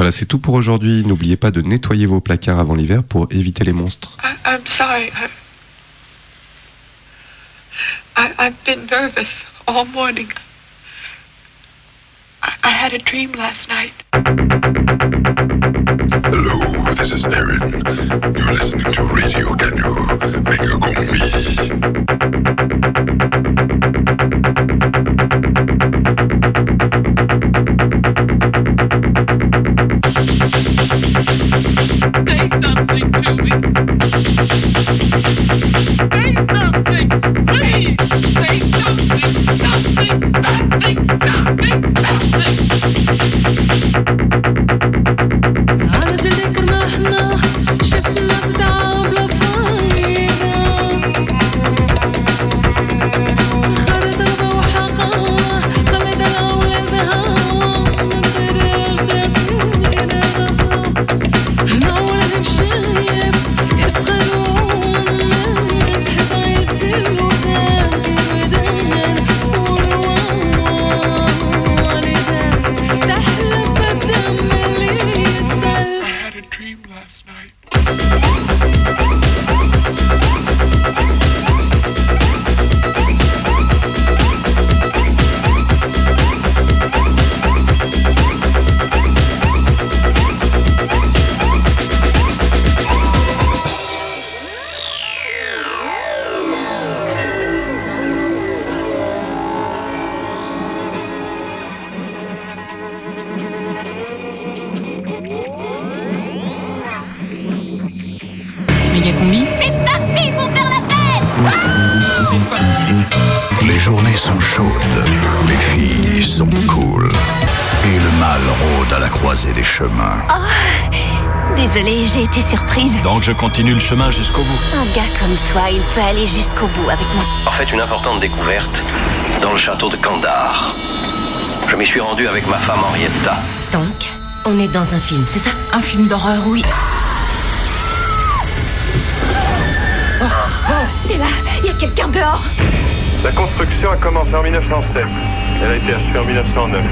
Voilà, c'est tout pour aujourd'hui. N'oubliez pas de nettoyer vos placards avant l'hiver pour éviter les monstres. I, I'm sorry. I, I've been nervous all morning. I, I had a dream last night. Hello, this is Aaron. You're listening to Radio Canu. Mega Combi. Hey! Les journées sont chaudes, les filles sont cool. Et le mal rôde à la croisée des chemins. Oh, désolée, j'ai été surprise. Donc je continue le chemin jusqu'au bout. Un gars comme toi, il peut aller jusqu'au bout avec moi. En fait, une importante découverte dans le château de Kandahar. Je m'y suis rendu avec ma femme Henrietta. Donc, on est dans un film, c'est ça? Un film d'horreur, oui. Oh, oh, t'es là Il y a quelqu'un dehors La construction a commencé en 1907. Elle a été achevée en 1909.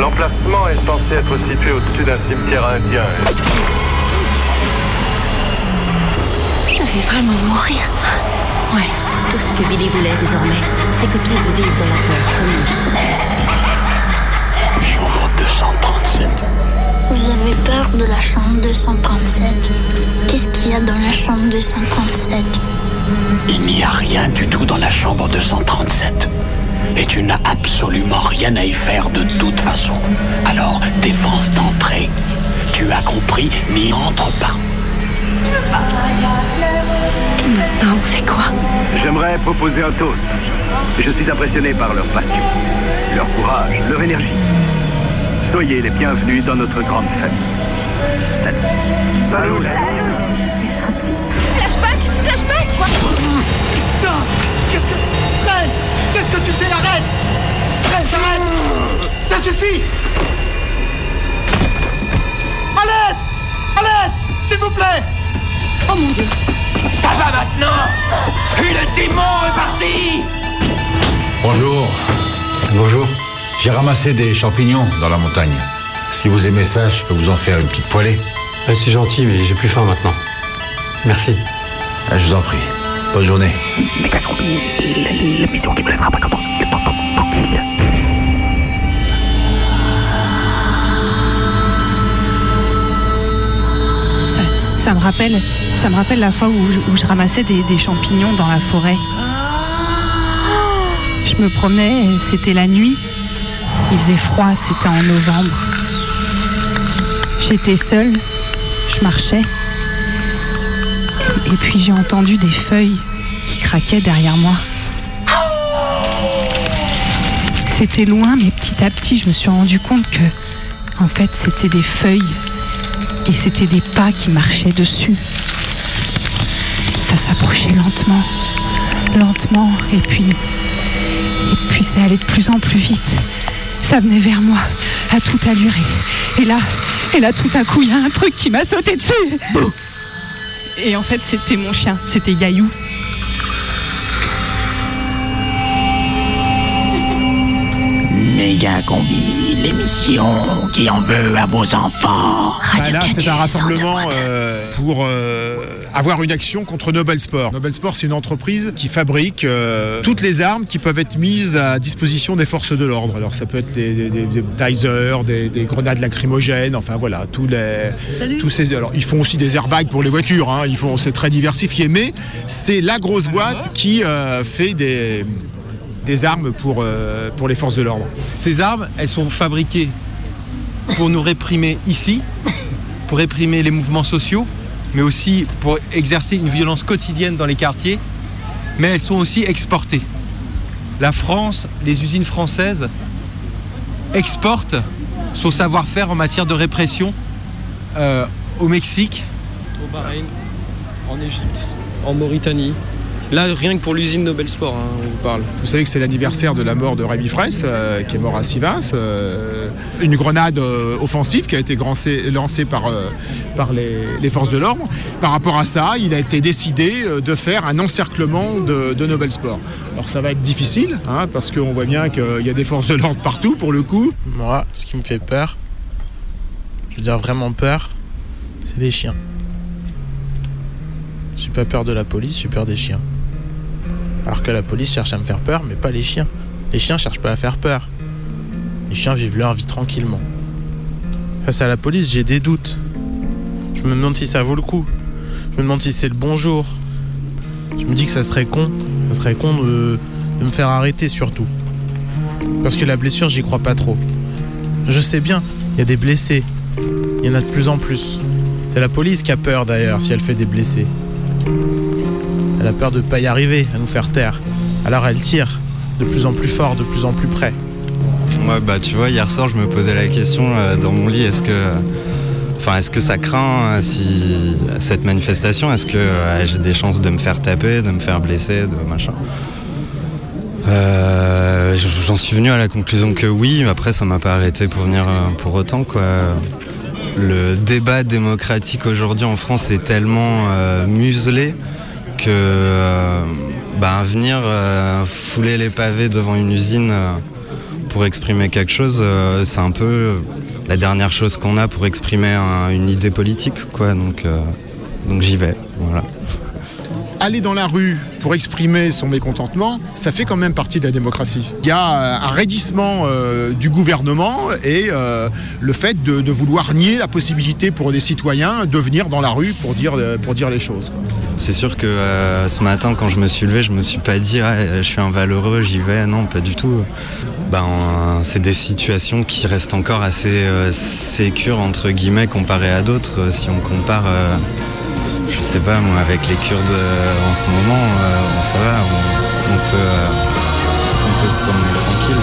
L'emplacement est censé être situé au-dessus d'un cimetière indien. Je vais vraiment mourir. Ouais. Tout ce que Billy voulait désormais, c'est que tous vivent dans la peur comme lui. Chambre 237. Vous avez peur de la chambre 237 Qu'est-ce qu'il y a dans la chambre 237 Il n'y a rien du tout dans la chambre 237. Et tu n'as absolument rien à y faire de toute façon. Alors, défense d'entrée. Tu as compris, n'y entre pas. Et maintenant, on fait quoi? J'aimerais proposer un toast. Je suis impressionné par leur passion, leur courage, leur énergie. Soyez les bienvenus dans notre grande famille. Salut. Salut. C'est gentil. Flashback Flashback Putain Qu'est-ce que... Trent Qu'est-ce que tu fais Arrête Trent, arrête Ça suffit À l'aide À l'aide S'il vous plaît Oh mon dieu Ça va maintenant Puis le démon est parti Bonjour. Bonjour. J'ai ramassé des champignons dans la montagne. Si vous aimez ça, je peux vous en faire une petite poêlée. C'est gentil, mais j'ai plus faim maintenant. Merci. Ah, je vous en prie. Bonne journée. L'émission qui me laissera pas tranquille. Ça, ça me rappelle, ça me rappelle la fois où, je- où je ramassais des, des champignons dans la forêt. Je me promenais, c'était la nuit. Il faisait froid, c'était en novembre. J'étais seule, je marchais. Et puis j'ai entendu des feuilles qui craquaient derrière moi. C'était loin, mais petit à petit, je me suis rendu compte que, en fait, c'était des feuilles et c'était des pas qui marchaient dessus. Ça s'approchait lentement, lentement, et puis, et puis ça allait de plus en plus vite. Ça venait vers moi, à toute allure, et, là, et là, tout à coup, il y a un truc qui m'a sauté dessus. Et en fait, c'était mon chien, c'était Gaillou. L'émission qui en veut à vos enfants. Bah là, c'est un rassemblement euh, pour euh, avoir une action contre Nobel Sport. Nobel Sport, c'est une entreprise qui fabrique euh, toutes les armes qui peuvent être mises à disposition des forces de l'ordre. Alors, ça peut être des, des, des- des tasers, des, des grenades lacrymogènes, enfin voilà, tous les, Salut. tous ces. Alors, ils font aussi des airbags pour les voitures. hein, ils font, c'est très diversifié, mais c'est la grosse boîte qui euh, fait des des armes pour, euh, pour les forces de l'ordre. Ces armes, elles sont fabriquées pour nous réprimer ici, pour réprimer les mouvements sociaux, mais aussi pour exercer une violence quotidienne dans les quartiers, mais elles sont aussi exportées. La France, les usines françaises exportent son savoir-faire en matière de répression euh, au Mexique. Au Bahreïn, en Égypte, en Mauritanie. Là, rien que pour l'usine Nobel Sport, hein, on vous parle. Vous savez que c'est l'anniversaire de la mort de Rémi Fraisse, euh, qui est mort à Sivas. euh, une grenade euh, offensive qui a été grancée- lancée par, euh, par les, les forces de l'ordre. Par rapport à ça, il a été décidé de faire un encerclement de, de Nobel Sport. Alors ça va être difficile, hein, parce qu'on voit bien qu'il y a des forces de l'ordre partout pour le coup. Moi, ce qui me fait peur, je veux dire vraiment peur, c'est les chiens. J'ai pas peur de la police, j'ai peur des chiens. Alors que la police cherche à me faire peur, mais pas les chiens. Les chiens cherchent pas à faire peur. Les chiens vivent leur vie tranquillement. Face à la police, j'ai des doutes. Je me demande si ça vaut le coup. Je me demande si c'est le bon jour. Je me dis que ça serait con. Ça serait con de, de me faire arrêter surtout. Parce que la blessure, j'y crois pas trop. Je sais bien, il y a des blessés. Il y en a de plus en plus. C'est la police qui a peur d'ailleurs si elle fait des blessés. Elle a peur de pas y arriver, à nous faire taire. Alors elle tire, de plus en plus fort, de plus en plus près. Moi, bah, tu vois, hier soir, je me posais la question euh, dans mon lit est-ce que. Enfin, est-ce que ça craint euh, si cette manifestation? Est-ce que euh, j'ai des chances de me faire taper, de me faire blesser, de machin? Euh, J'en suis venu à la conclusion que oui, mais après ça m'a pas arrêté pour venir pour autant quoi. Le débat démocratique aujourd'hui en France est tellement muselé que euh, bah, venir euh, fouler les pavés devant une usine euh, pour exprimer quelque chose, c'est un peu la dernière chose qu'on a pour exprimer un- une idée politique quoi. Donc, donc j'y vais. Voilà. Aller dans la rue pour exprimer son mécontentement, ça fait quand même partie de la démocratie. Il y a euh, un raidissement euh, du gouvernement et euh, le fait de, vouloir nier la possibilité pour des citoyens de venir dans la rue pour dire, pour dire les choses. C'est sûr que ce matin, quand je me suis levé, je me suis pas dit je suis un valeureux, j'y vais. Non, pas du tout. Ben, c'est des situations qui restent encore assez sécures entre guillemets comparées à d'autres. Si on compare, je sais pas moi, avec les Kurdes euh, en ce moment, euh, ça va, on, on peut, euh, on peut se promener tranquille.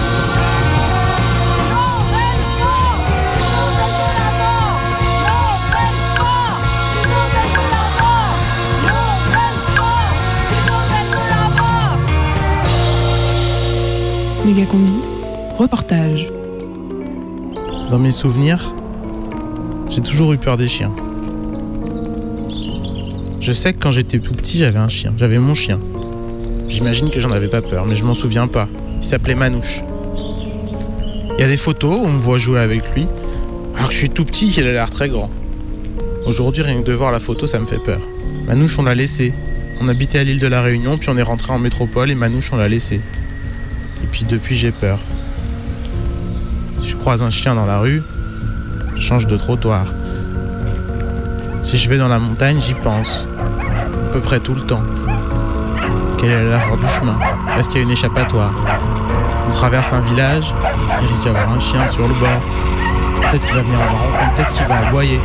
Méga combi, reportage. Dans mes souvenirs, j'ai toujours eu peur des chiens. Je sais que quand j'étais tout petit, j'avais un chien. J'avais mon chien. J'imagine que j'en avais pas peur, mais je m'en souviens pas. Il s'appelait Manouche. Il y a des photos où on me voit jouer avec lui. Alors que je suis tout petit, il a l'air très grand. Aujourd'hui, rien que de voir la photo, ça me fait peur. Manouche, on l'a laissé. On habitait à l'île de la Réunion, puis on est rentré en métropole et Manouche, on l'a laissé. Et puis depuis, j'ai peur. Si je croise un chien dans la rue, je change de trottoir. Si je vais dans la montagne, j'y pense. À peu près tout le temps. Quelle est largeur du chemin? Est-ce qu'il y a une échappatoire? On traverse un village, il risque d'y avoir un chien sur le bord. Peut-être qu'il va venir à ma peut-être qu'il va aboyer.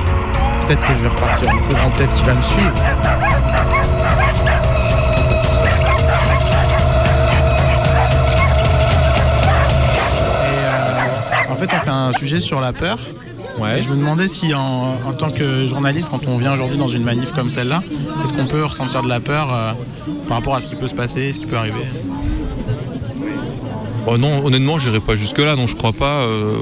Peut-être que je vais repartir en courant, peut-être qu'il va me suivre. Et euh, en fait, on fait un sujet sur la peur. Et je me demandais si, en, en tant que journaliste, quand on vient aujourd'hui dans une manif comme celle-là, est-ce qu'on peut ressentir de la peur euh, par rapport à ce qui peut se passer, ce qui peut arriver? Oh non, honnêtement, j'irai pas jusque-là, non, je crois pas. euh,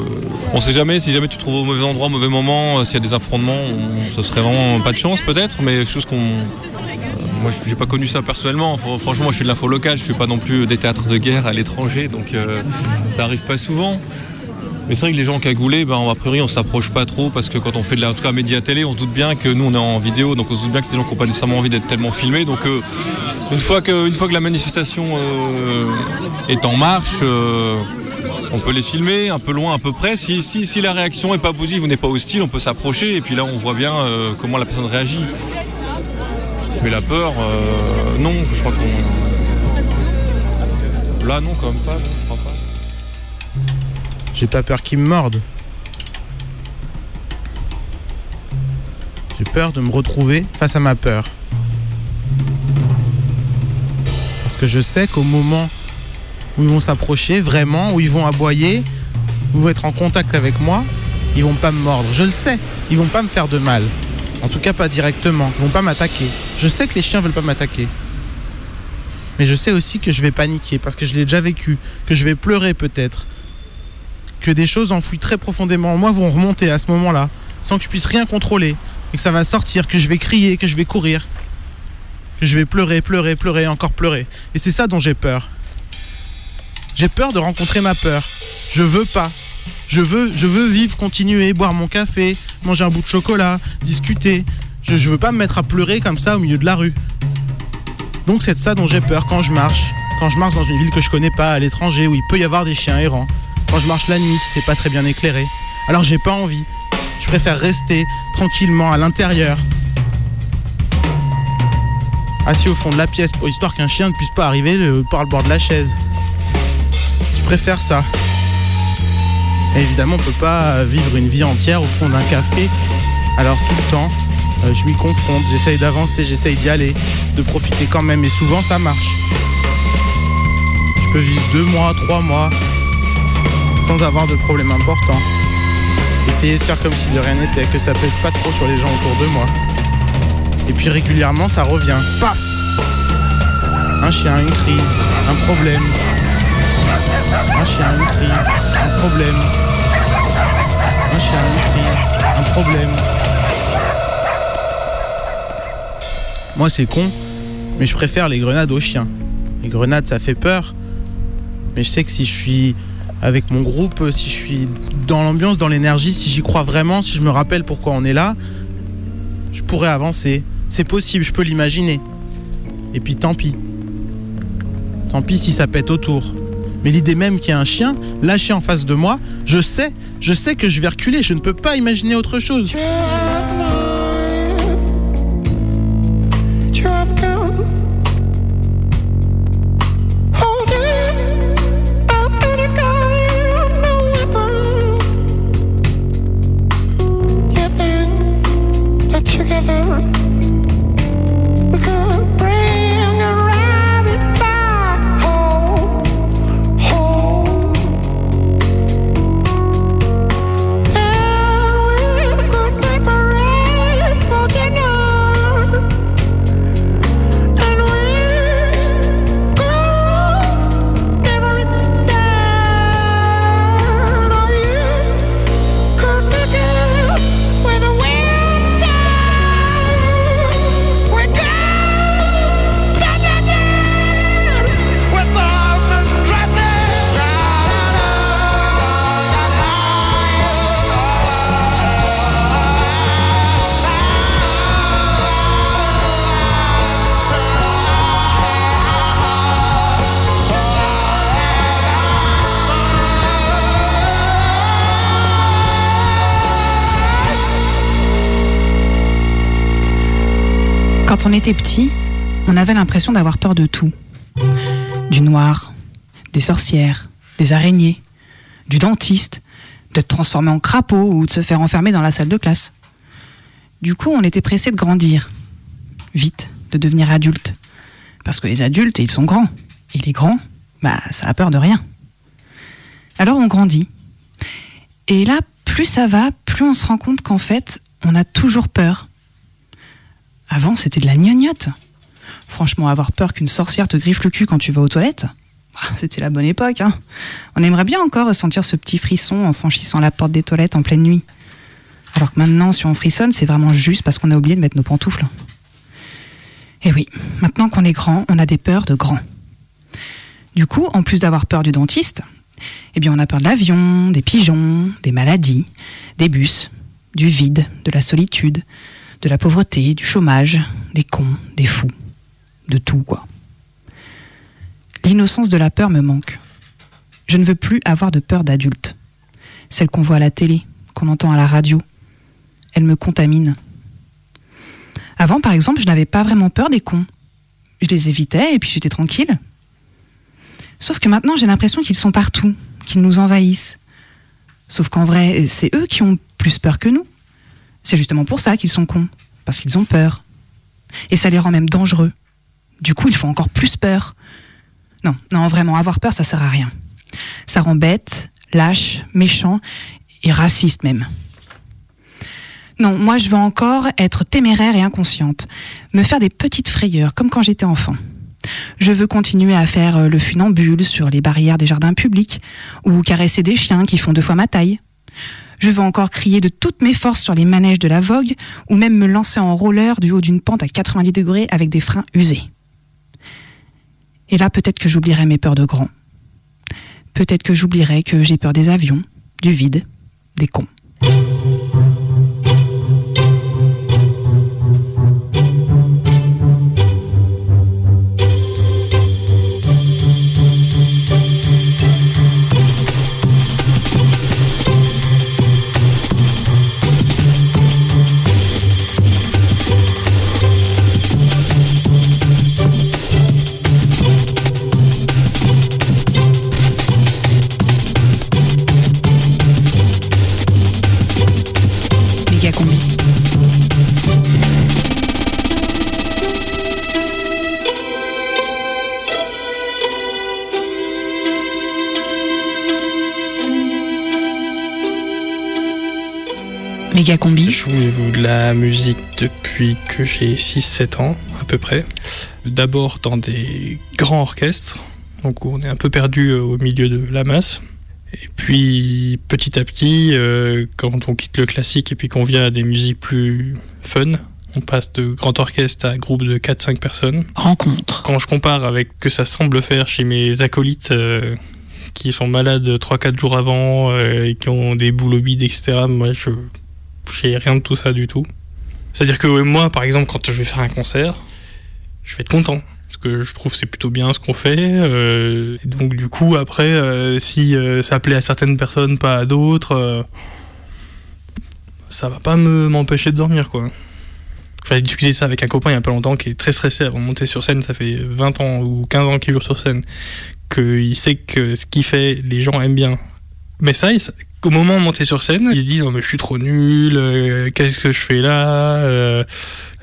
on sait jamais, si jamais tu te trouves au mauvais endroit, au mauvais moment, euh, s'il y a des affrontements, on- ce serait vraiment pas de chance peut-être, mais chose qu'on. euh, moi, j'ai pas connu ça personnellement. Fr- Franchement, moi, je suis de l'info locale, je suis pas non plus des théâtres de guerre à l'étranger, donc euh, ça arrive pas souvent. Mais c'est vrai que les gens cagoulés, ben, a priori, on s'approche pas trop parce que quand on fait de la cas, média télé, on se doute bien que nous, on est en vidéo, donc on se doute bien que des gens qui n'ont pas nécessairement envie d'être tellement filmés. Donc, euh, une, fois que, une fois que la manifestation euh, est en marche, euh, on peut les filmer un peu loin, un peu près. Si, la réaction est pas positive ou n'est pas hostile, on peut s'approcher et puis là, on voit bien comment la personne réagit. Mais la peur, non, je crois qu'on. Là, non, quand même pas, je crois pas. J'ai pas peur qu'ils me mordent. J'ai peur de me retrouver face à ma peur. Parce que je sais qu'au moment où ils vont s'approcher, vraiment, où ils vont aboyer, où ils vont être en contact avec moi, ils vont pas me mordre. Je le sais, ils vont pas me faire de mal. En tout cas, pas directement. Ils vont pas m'attaquer. Je sais que les chiens veulent pas m'attaquer. Mais je sais aussi que je vais paniquer parce que je l'ai déjà vécu, que je vais pleurer peut-être, que des choses enfouies très profondément en moi vont remonter à ce moment-là, sans que je puisse rien contrôler, et que ça va sortir, que je vais crier, que je vais courir, que je vais pleurer, pleurer, pleurer, encore pleurer. Et c'est ça dont j'ai peur. J'ai peur de rencontrer ma peur. Je veux pas. Je veux, je veux vivre, continuer, boire mon café, manger un bout de chocolat, discuter. Je, je veux pas me mettre à pleurer comme ça au milieu de la rue. Donc c'est de ça dont j'ai peur quand je marche. Quand je marche dans une ville que je connais pas, à l'étranger, où il peut y avoir des chiens errants. Quand je marche la nuit, c'est pas très bien éclairé. Alors j'ai pas envie. Je préfère rester tranquillement à l'intérieur. Assis au fond de la pièce, pour histoire qu'un chien ne puisse pas arriver euh, par le bord de la chaise. Je préfère ça. Évidemment, on peut pas vivre une vie entière au fond d'un café. Alors tout le temps, Euh, je m'y confronte, j'essaye d'avancer, j'essaye d'y aller, de profiter quand même, et souvent ça marche. Je peux vivre deux mois, trois mois, sans avoir de problème important. Essayer de faire comme si de rien n'était, que ça pèse pas trop sur les gens autour de moi. Et puis régulièrement ça revient. Paf Un chien, une crise, un problème. Un chien, une crise, un problème. Un chien, une crise, un problème. Moi c'est con, mais je préfère les grenades aux chiens. Les grenades ça fait peur, mais je sais que si je suis avec mon groupe, si je suis dans l'ambiance, dans l'énergie, si j'y crois vraiment, si je me rappelle pourquoi on est là, je pourrais avancer. C'est possible, je peux l'imaginer. Et puis tant pis. Tant pis si ça pète autour. Mais l'idée même qu'il y ait un chien lâché en face de moi, je sais, je sais que je vais reculer, je ne peux pas imaginer autre chose. Quand on était petit, on avait l'impression d'avoir peur de tout. Du noir, des sorcières, des araignées, du dentiste, d'être transformé en crapaud ou de se faire enfermer dans la salle de classe. Du coup, on était pressé de grandir. Vite, de devenir adulte. Parce que les adultes, ils sont grands. Et les grands, bah, ça a peur de rien. Alors on grandit. Et là, plus ça va, plus on se rend compte qu'en fait, on a toujours peur. Avant, c'était de la gnognotte. Franchement, avoir peur qu'une sorcière te griffe le cul quand tu vas aux toilettes, bah, c'était la bonne époque. Hein. On aimerait bien encore ressentir ce petit frisson en franchissant la porte des toilettes en pleine nuit. Alors que maintenant, si on frissonne, c'est vraiment juste parce qu'on a oublié de mettre nos pantoufles. Et oui, maintenant qu'on est grand, on a des peurs de grand. Du coup, en plus d'avoir peur du dentiste, eh bien, on a peur de l'avion, des pigeons, des maladies, des bus, du vide, de la solitude, de la pauvreté, du chômage, des cons, des fous, de tout, quoi. L'innocence de la peur me manque. Je ne veux plus avoir de peur d'adulte. Celle qu'on voit à la télé, qu'on entend à la radio. Elle me contamine. Avant, par exemple, je n'avais pas vraiment peur des cons. Je les évitais et puis j'étais tranquille. Sauf que maintenant, j'ai l'impression qu'ils sont partout, qu'ils nous envahissent. Sauf qu'en vrai, c'est eux qui ont plus peur que nous. C'est justement pour ça qu'ils sont cons, parce qu'ils ont peur. Et ça les rend même dangereux. Du coup, ils font encore plus peur. Non, non, vraiment, avoir peur, ça sert à rien. Ça rend bête, lâche, méchant et raciste même. Non, moi je veux encore être téméraire et inconsciente, me faire des petites frayeurs comme quand j'étais enfant. Je veux continuer à faire euh, le funambule sur les barrières des jardins publics ou caresser des chiens qui font deux fois ma taille. Je veux encore crier de toutes mes forces sur les manèges de la vogue ou même me lancer en roller du haut d'une pente à 90 degrés avec des freins usés. Et là, peut-être que j'oublierai mes peurs de grand. Peut-être que j'oublierai que j'ai peur des avions, du vide, des cons. Méga combi. Je joue de la musique depuis que j'ai 6-7 ans, à peu près? D'abord dans des grands orchestres, donc on est un peu perdu euh, au milieu de la masse. Et puis petit à petit, euh, quand on quitte le classique et puis qu'on vient à des musiques plus fun, on passe de grand orchestre à groupe de 4-5 personnes. Rencontre. Quand je compare avec que ça semble faire chez mes acolytes euh, qui sont malades 3-4 jours avant euh, et qui ont des boulots bides, etc., moi je j'ai rien de tout ça du tout. C'est-à-dire que moi, par exemple, quand je vais faire un concert, je vais être content. Parce que je trouve que c'est plutôt bien ce qu'on fait. euh, et donc du coup, après, euh, si euh, ça plaît à certaines personnes, pas à d'autres, ça va pas me m'empêcher de dormir, quoi. J'avais discuté ça avec un copain il y a pas longtemps qui est très stressé avant de monter sur scène. Ça fait 20 ans ou 15 ans qu'il joue sur scène. Qu'il sait que ce qu'il fait, les gens aiment bien. Mais ça, au moment de monter sur scène, il se dit non mais je suis trop nul, euh, qu'est-ce que je fais là, euh,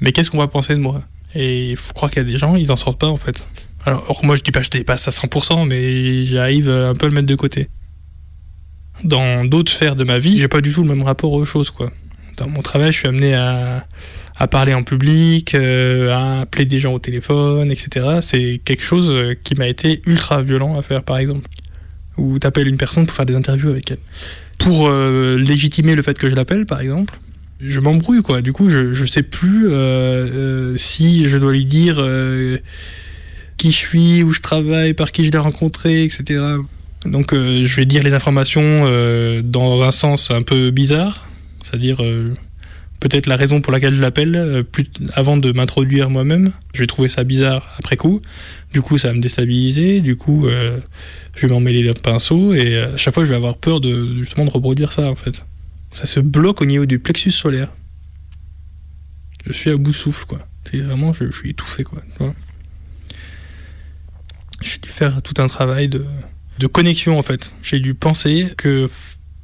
mais qu'est-ce qu'on va penser de moi? Et il faut croire qu'il y a des gens, ils en sortent pas en fait. Alors or, moi je dis pas je dépasse à 100%, mais j'arrive euh, un peu à le mettre de côté. Dans d'autres sphères de ma vie, j'ai pas du tout le même rapport aux choses quoi. Dans mon travail, je suis amené à, parler en public, à appeler des gens au téléphone, etc. C'est quelque chose qui m'a été ultra violent à faire par exemple. Ou t'appelles une personne pour faire des interviews avec elle pour euh, légitimer le fait que je l'appelle, par exemple, je m'embrouille, quoi. Du coup, je, je sais plus euh, euh, si je dois lui dire qui je suis, où je travaille, par qui je l'ai rencontré, etc. Donc, je vais dire les informations dans un sens un peu bizarre, c'est-à-dire peut-être la raison pour laquelle je l'appelle, euh, avant de m'introduire moi-même. Je vais trouver ça bizarre après coup. Du coup, ça va me déstabiliser. Du coup, euh, je vais m'en mêler le pinceau et euh, à chaque fois, je vais avoir peur de justement de reproduire ça en fait. Ça se bloque au niveau du plexus solaire. Je suis à bout souffle quoi. C'est vraiment, je, suis étouffé quoi. J'ai dû faire tout un travail de, de connexion en fait. J'ai dû penser que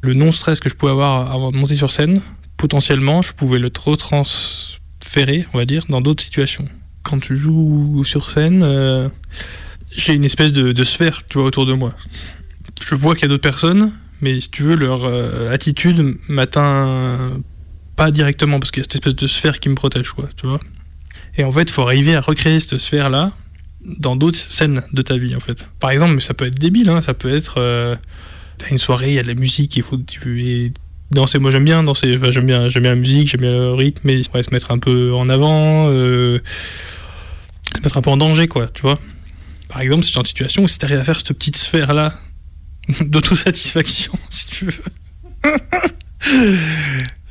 le non-stress que je pouvais avoir avant de monter sur scène, potentiellement, je pouvais le retransférer, on va dire, dans d'autres situations. Quand tu joues sur scène, euh, j'ai une espèce de, sphère, tu vois, autour de moi. Je vois qu'il y a d'autres personnes, mais si tu veux, leur euh, attitude m'atteint pas directement, parce qu'il y a cette espèce de sphère qui me protège, quoi, tu vois. Et en fait, il faut arriver à recréer cette sphère-là dans d'autres scènes de ta vie, en fait. Par exemple, mais ça peut être débile, hein, ça peut être... euh, une soirée, il y a de la musique, il faut tu danser. Moi, j'aime bien danser, j'aime bien, j'aime bien la musique, j'aime bien le rythme, mais faudrait se mettre un peu en avant, euh, se mettre un peu en danger, quoi, tu vois. Par exemple, si t'es en situation où si t'arrives à faire cette petite sphère-là d'autosatisfaction, si tu veux,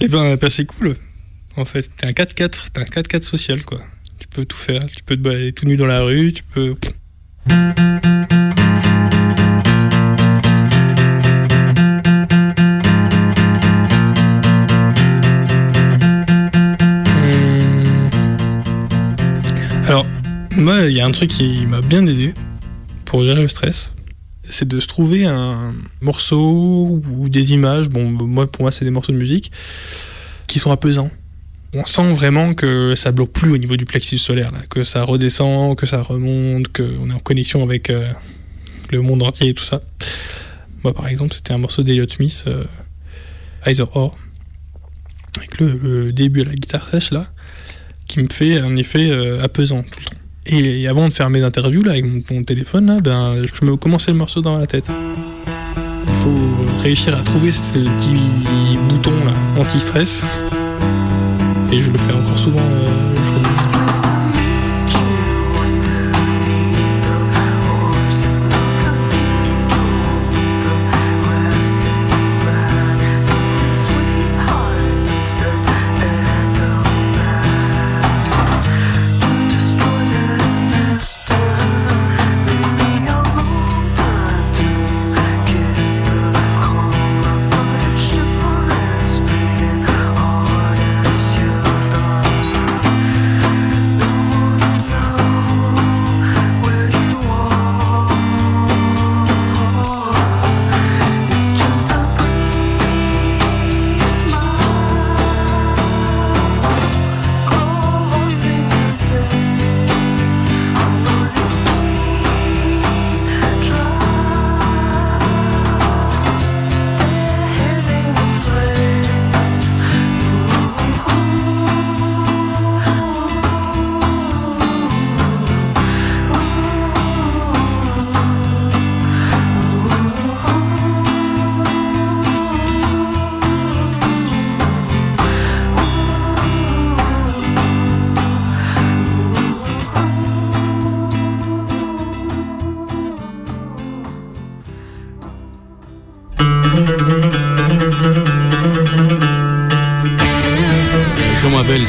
et ben, ben, c'est cool. En fait, t'es un 4-4, t'es un 4-4 social, quoi. Tu peux tout faire, tu peux te balader tout nu dans la rue, tu peux. Moi, il y a un truc qui m'a bien aidé pour gérer le stress. C'est de se trouver un morceau ou des images, bon, moi, pour moi, c'est des morceaux de musique, qui sont apaisants. On sent vraiment que ça bloque plus au niveau du plexus solaire, que ça redescend, que ça remonte, qu'on est en connexion avec euh, le monde entier et tout ça. Moi, par exemple, c'était un morceau d'Eliot Smith, euh, Or, avec le, le début à la guitare sèche, là, qui me fait un effet euh, apaisant tout le temps. Et, avant de faire mes interviews là avec mon, téléphone là, ben je me commençais le morceau dans la tête. Il faut réussir à trouver ce petit bouton anti-stress. Et je le fais encore souvent. euh,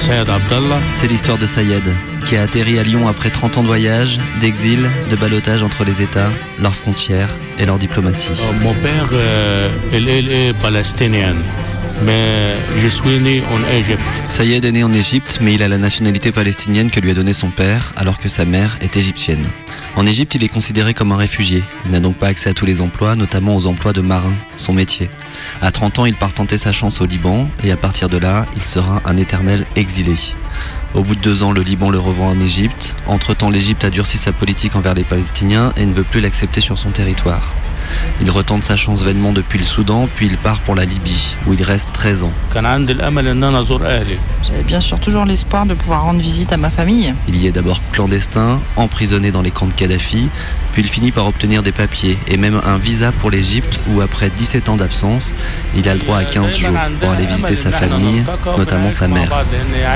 Sayed Abdallah. C'est l'histoire de Sayed, qui a atterri à Lyon après 30 ans de voyage, d'exil, de ballottage entre les États, leurs frontières et leur diplomatie. Euh, Mon père, euh, il, il est palestinien, mais je suis né en Égypte. Sayed est né en Égypte, mais il a la nationalité palestinienne que lui a donnée son père, alors que sa mère est égyptienne. En Égypte, il est considéré comme un réfugié. Il n'a donc pas accès à tous les emplois, notamment aux emplois de marin, son métier. À 30 ans, il part tenter sa chance au Liban et à partir de là, il sera un éternel exilé. Au bout de deux ans, le Liban le revend en Égypte. Entre-temps, l'Égypte a durci sa politique envers les Palestiniens et ne veut plus l'accepter sur son territoire. Il retente sa chance vainement depuis le Soudan, puis il part pour la Libye, où il reste 13 ans. J'avais bien sûr toujours l'espoir de pouvoir rendre visite à ma famille. Il y est d'abord clandestin, emprisonné dans les camps de Kadhafi, puis il finit par obtenir des papiers et même un visa pour l'Égypte où après 17 ans d'absence, il a le droit à 15 jours pour aller visiter sa famille, notamment sa mère.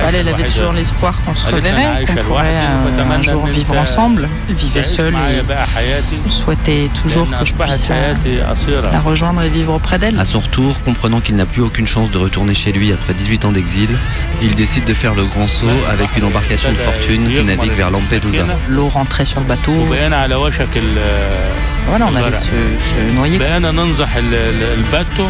Voilà, elle avait toujours l'espoir qu'on se reverrait, qu'on pourrait euh, un jour vivre ensemble. Elle vivait seule et souhaitait toujours que je puisse euh, la rejoindre et vivre auprès d'elle. À son retour, comprenant qu'il n'a plus aucune chance de retourner chez lui après 18 ans d'exil, il décide de faire le grand saut avec une embarcation de fortune qui navigue vers Lampedusa. L'eau rentrait sur le bateau. وبقينا على وشك ال Voilà, on allait se, se noyer. بقينا ننزح ال- ال- الباتو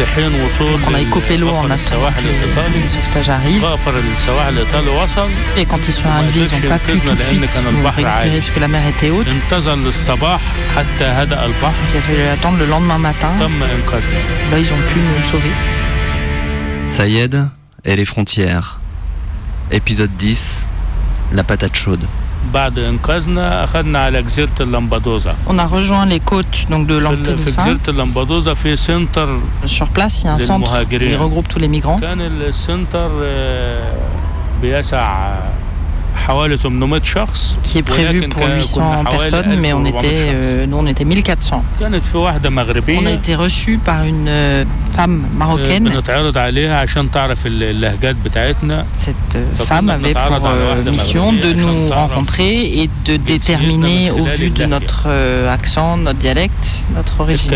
لحين وصول Donc on a écopé l'eau en attendant السواحل que les, الإيطالي les sauvetages arrivent. غافر السواحل الإيطالي وصل Et quand ils sont arrivés, ils n'ont pas pu tout de suite nous récupérer puisque la mer était haute. انتظر للصباح حتى هدأ البحر Il a fallu attendre le lendemain matin. تم إنقاذنا Là, ils ont pu nous sauver. Sayed et les frontières. Épisode 10, la patate chaude. On a rejoint les côtes donc, de Lampedusa. Sur place, il y a un centre qui regroupe tous les migrants qui est prévu pour 800 personnes, mais on était, euh, nous on était 1400. On a été reçu par une euh, femme marocaine. Cette euh, femme avait pour mission de nous rencontrer et de déterminer au vu de notre accent, notre dialecte, notre origine.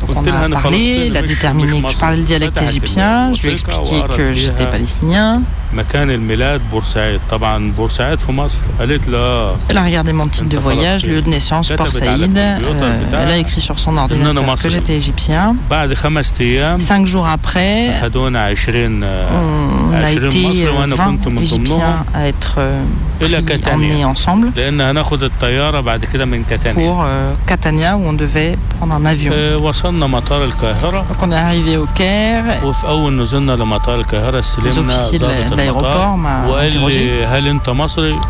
Donc on a parlé, il a déterminé que je parlais le dialecte égyptien, je lui ai expliqué que j'étais palestinien. مكان الميلاد بورسعيد طبعا بورسعيد في مصر قالت له آه، Elle a regardé mon titre de voyage, lieu de naissance, Port Saïd. Euh, elle a écrit sur son ordinateur que j'étais égyptien. بعد خمس ايام Cinq jours après, اخذونا 20 on a 20 été مصري euh, وانا 20 كنت من Égyptiens ضمنهم à être euh, الى pris, emmenés كاتانيا ensemble لان هناخد الطياره بعد كده من كاتانيا pour euh, Catania où on devait prendre un avion. آه، وصلنا مطار القاهره Donc on est arrivé au Caire. وفي اول نزلنا لمطار القاهره استلمنا officiers de ضابط la- de l'aéroport m'a interrogé.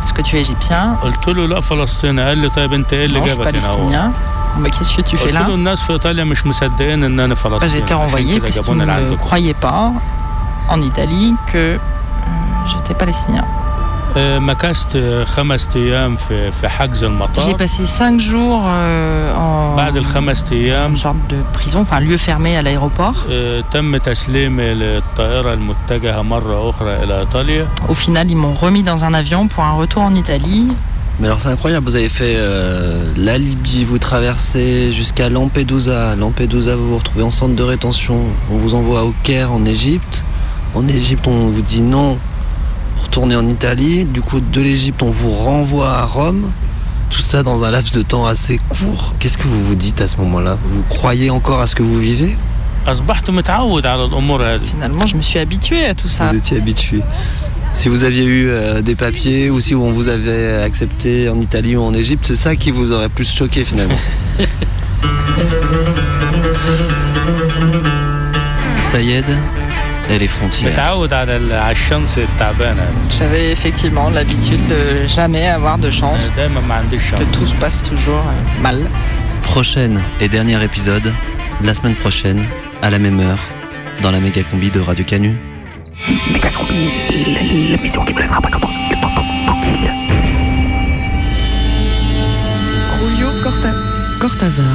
Est-ce que tu es égyptien je suis palestinien. Mais qu'est-ce que tu fais là bah, J'ai été renvoyé puisqu'ils ne me pas en Italie que euh, j'étais palestinien. J'ai passé cinq jours euh, en une sorte de prison, enfin lieu fermé à l'aéroport. Au final, ils m'ont remis dans un avion pour un retour en Italie. Mais alors c'est incroyable, vous avez fait euh, la Libye, vous traversez jusqu'à Lampedusa. Lampedusa, vous vous retrouvez en centre de rétention. On vous envoie au Caire, en Égypte. En Égypte, on vous dit non, retourner en Italie. Du coup, de l'Égypte, on vous renvoie à Rome. Tout ça dans un laps de temps assez court. Qu'est-ce que vous vous dites à ce moment-là? Vous croyez encore à ce que vous vivez? Finalement, je me suis habitué à tout ça. Vous étiez habitué. Si vous aviez eu euh, des papiers ou si on vous avait accepté en Italie ou en Égypte, c'est ça qui vous aurait plus choqué finalement. Sayed, respecterait les frontières. J'avais effectivement l'habitude de jamais avoir de chance, que tout se passe toujours euh, mal. Prochaine et dernier épisode, la semaine prochaine, à la même heure, dans la méga combi de Radio Canu. Méga combi, l'émission qui ne laissera pas tranquille. Cortazar.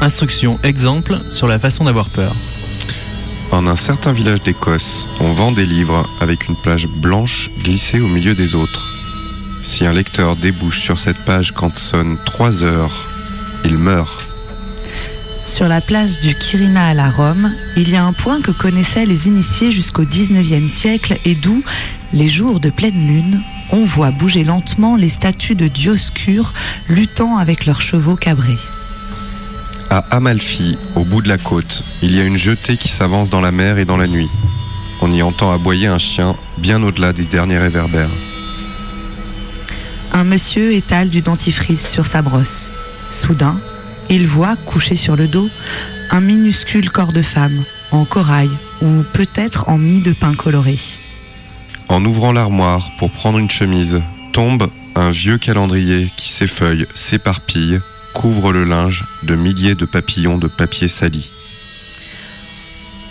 Instruction exemple sur la façon d'avoir peur. En un certain village d'Écosse, on vend des livres avec une plage blanche glissée au milieu des autres. Si un lecteur débouche sur cette page quand sonne 3 heures, il meurt. Sur la place du Quirinal à Rome, il y a un point que connaissaient les initiés jusqu'au 19e siècle et d'où, les jours de pleine lune, on voit bouger lentement les statues de Dioscure luttant avec leurs chevaux cabrés. À Amalfi, au bout de la côte, il y a une jetée qui s'avance dans la mer et dans la nuit. On y entend aboyer un chien bien au-delà des derniers réverbères. Un monsieur étale du dentifrice sur sa brosse. Soudain, il voit, couché sur le dos, un minuscule corps de femme, en corail ou peut-être en mie de pain coloré. En ouvrant l'armoire pour prendre une chemise, tombe un vieux calendrier qui s'effeuille, s'éparpille, couvre le linge de milliers de papillons de papier sali.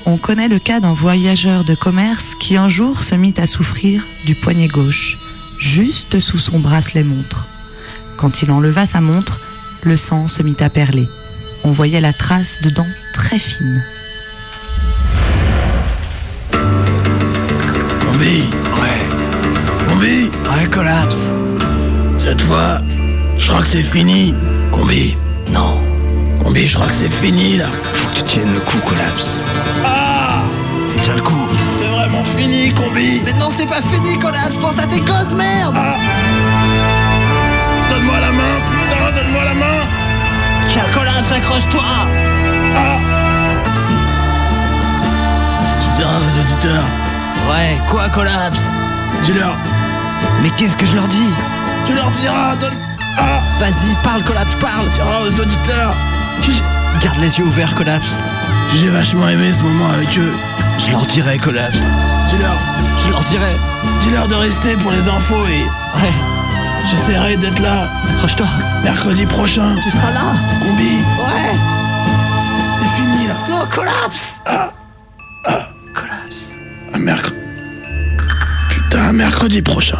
On connaît le cas d'un voyageur de commerce qui un jour se mit à souffrir du poignet gauche, juste sous son bracelet montre. Quand il enleva sa montre, le sang se mit à perler. On voyait la trace de dents très fines. Combi Ouais. Combi Ouais, collapse. Cette fois, je crois que c'est fini. Combi Non. Combi, je crois que c'est fini là. Faut que tu tiennes le coup, collapse. Ah Tiens le coup. C'est vraiment fini, Combi. Mais non, c'est pas fini, collapse, pense à tes gosses, merde Donne-moi la main, putain, donne-moi la main. Tiens, collapse, accroche-toi Ah Tu diras aux auditeurs. Ouais, quoi, collapse? Dis-leur. Mais qu'est-ce que je leur dis? Tu leur diras, donne. Ah Vas-y, parle, collapse, parle diras aux auditeurs. Garde les yeux ouverts, collapse J'ai vachement aimé ce moment avec eux. Je leur dirai, collapse Dis-leur. Je leur dirai Dis-leur de rester pour les infos et. Ouais, J'essaierai d'être là accroche-toi mercredi prochain. Tu seras là Combi, Ouais c'est fini là. Non, collapse Ah, Collapse un mercredi. Putain, mercredi prochain.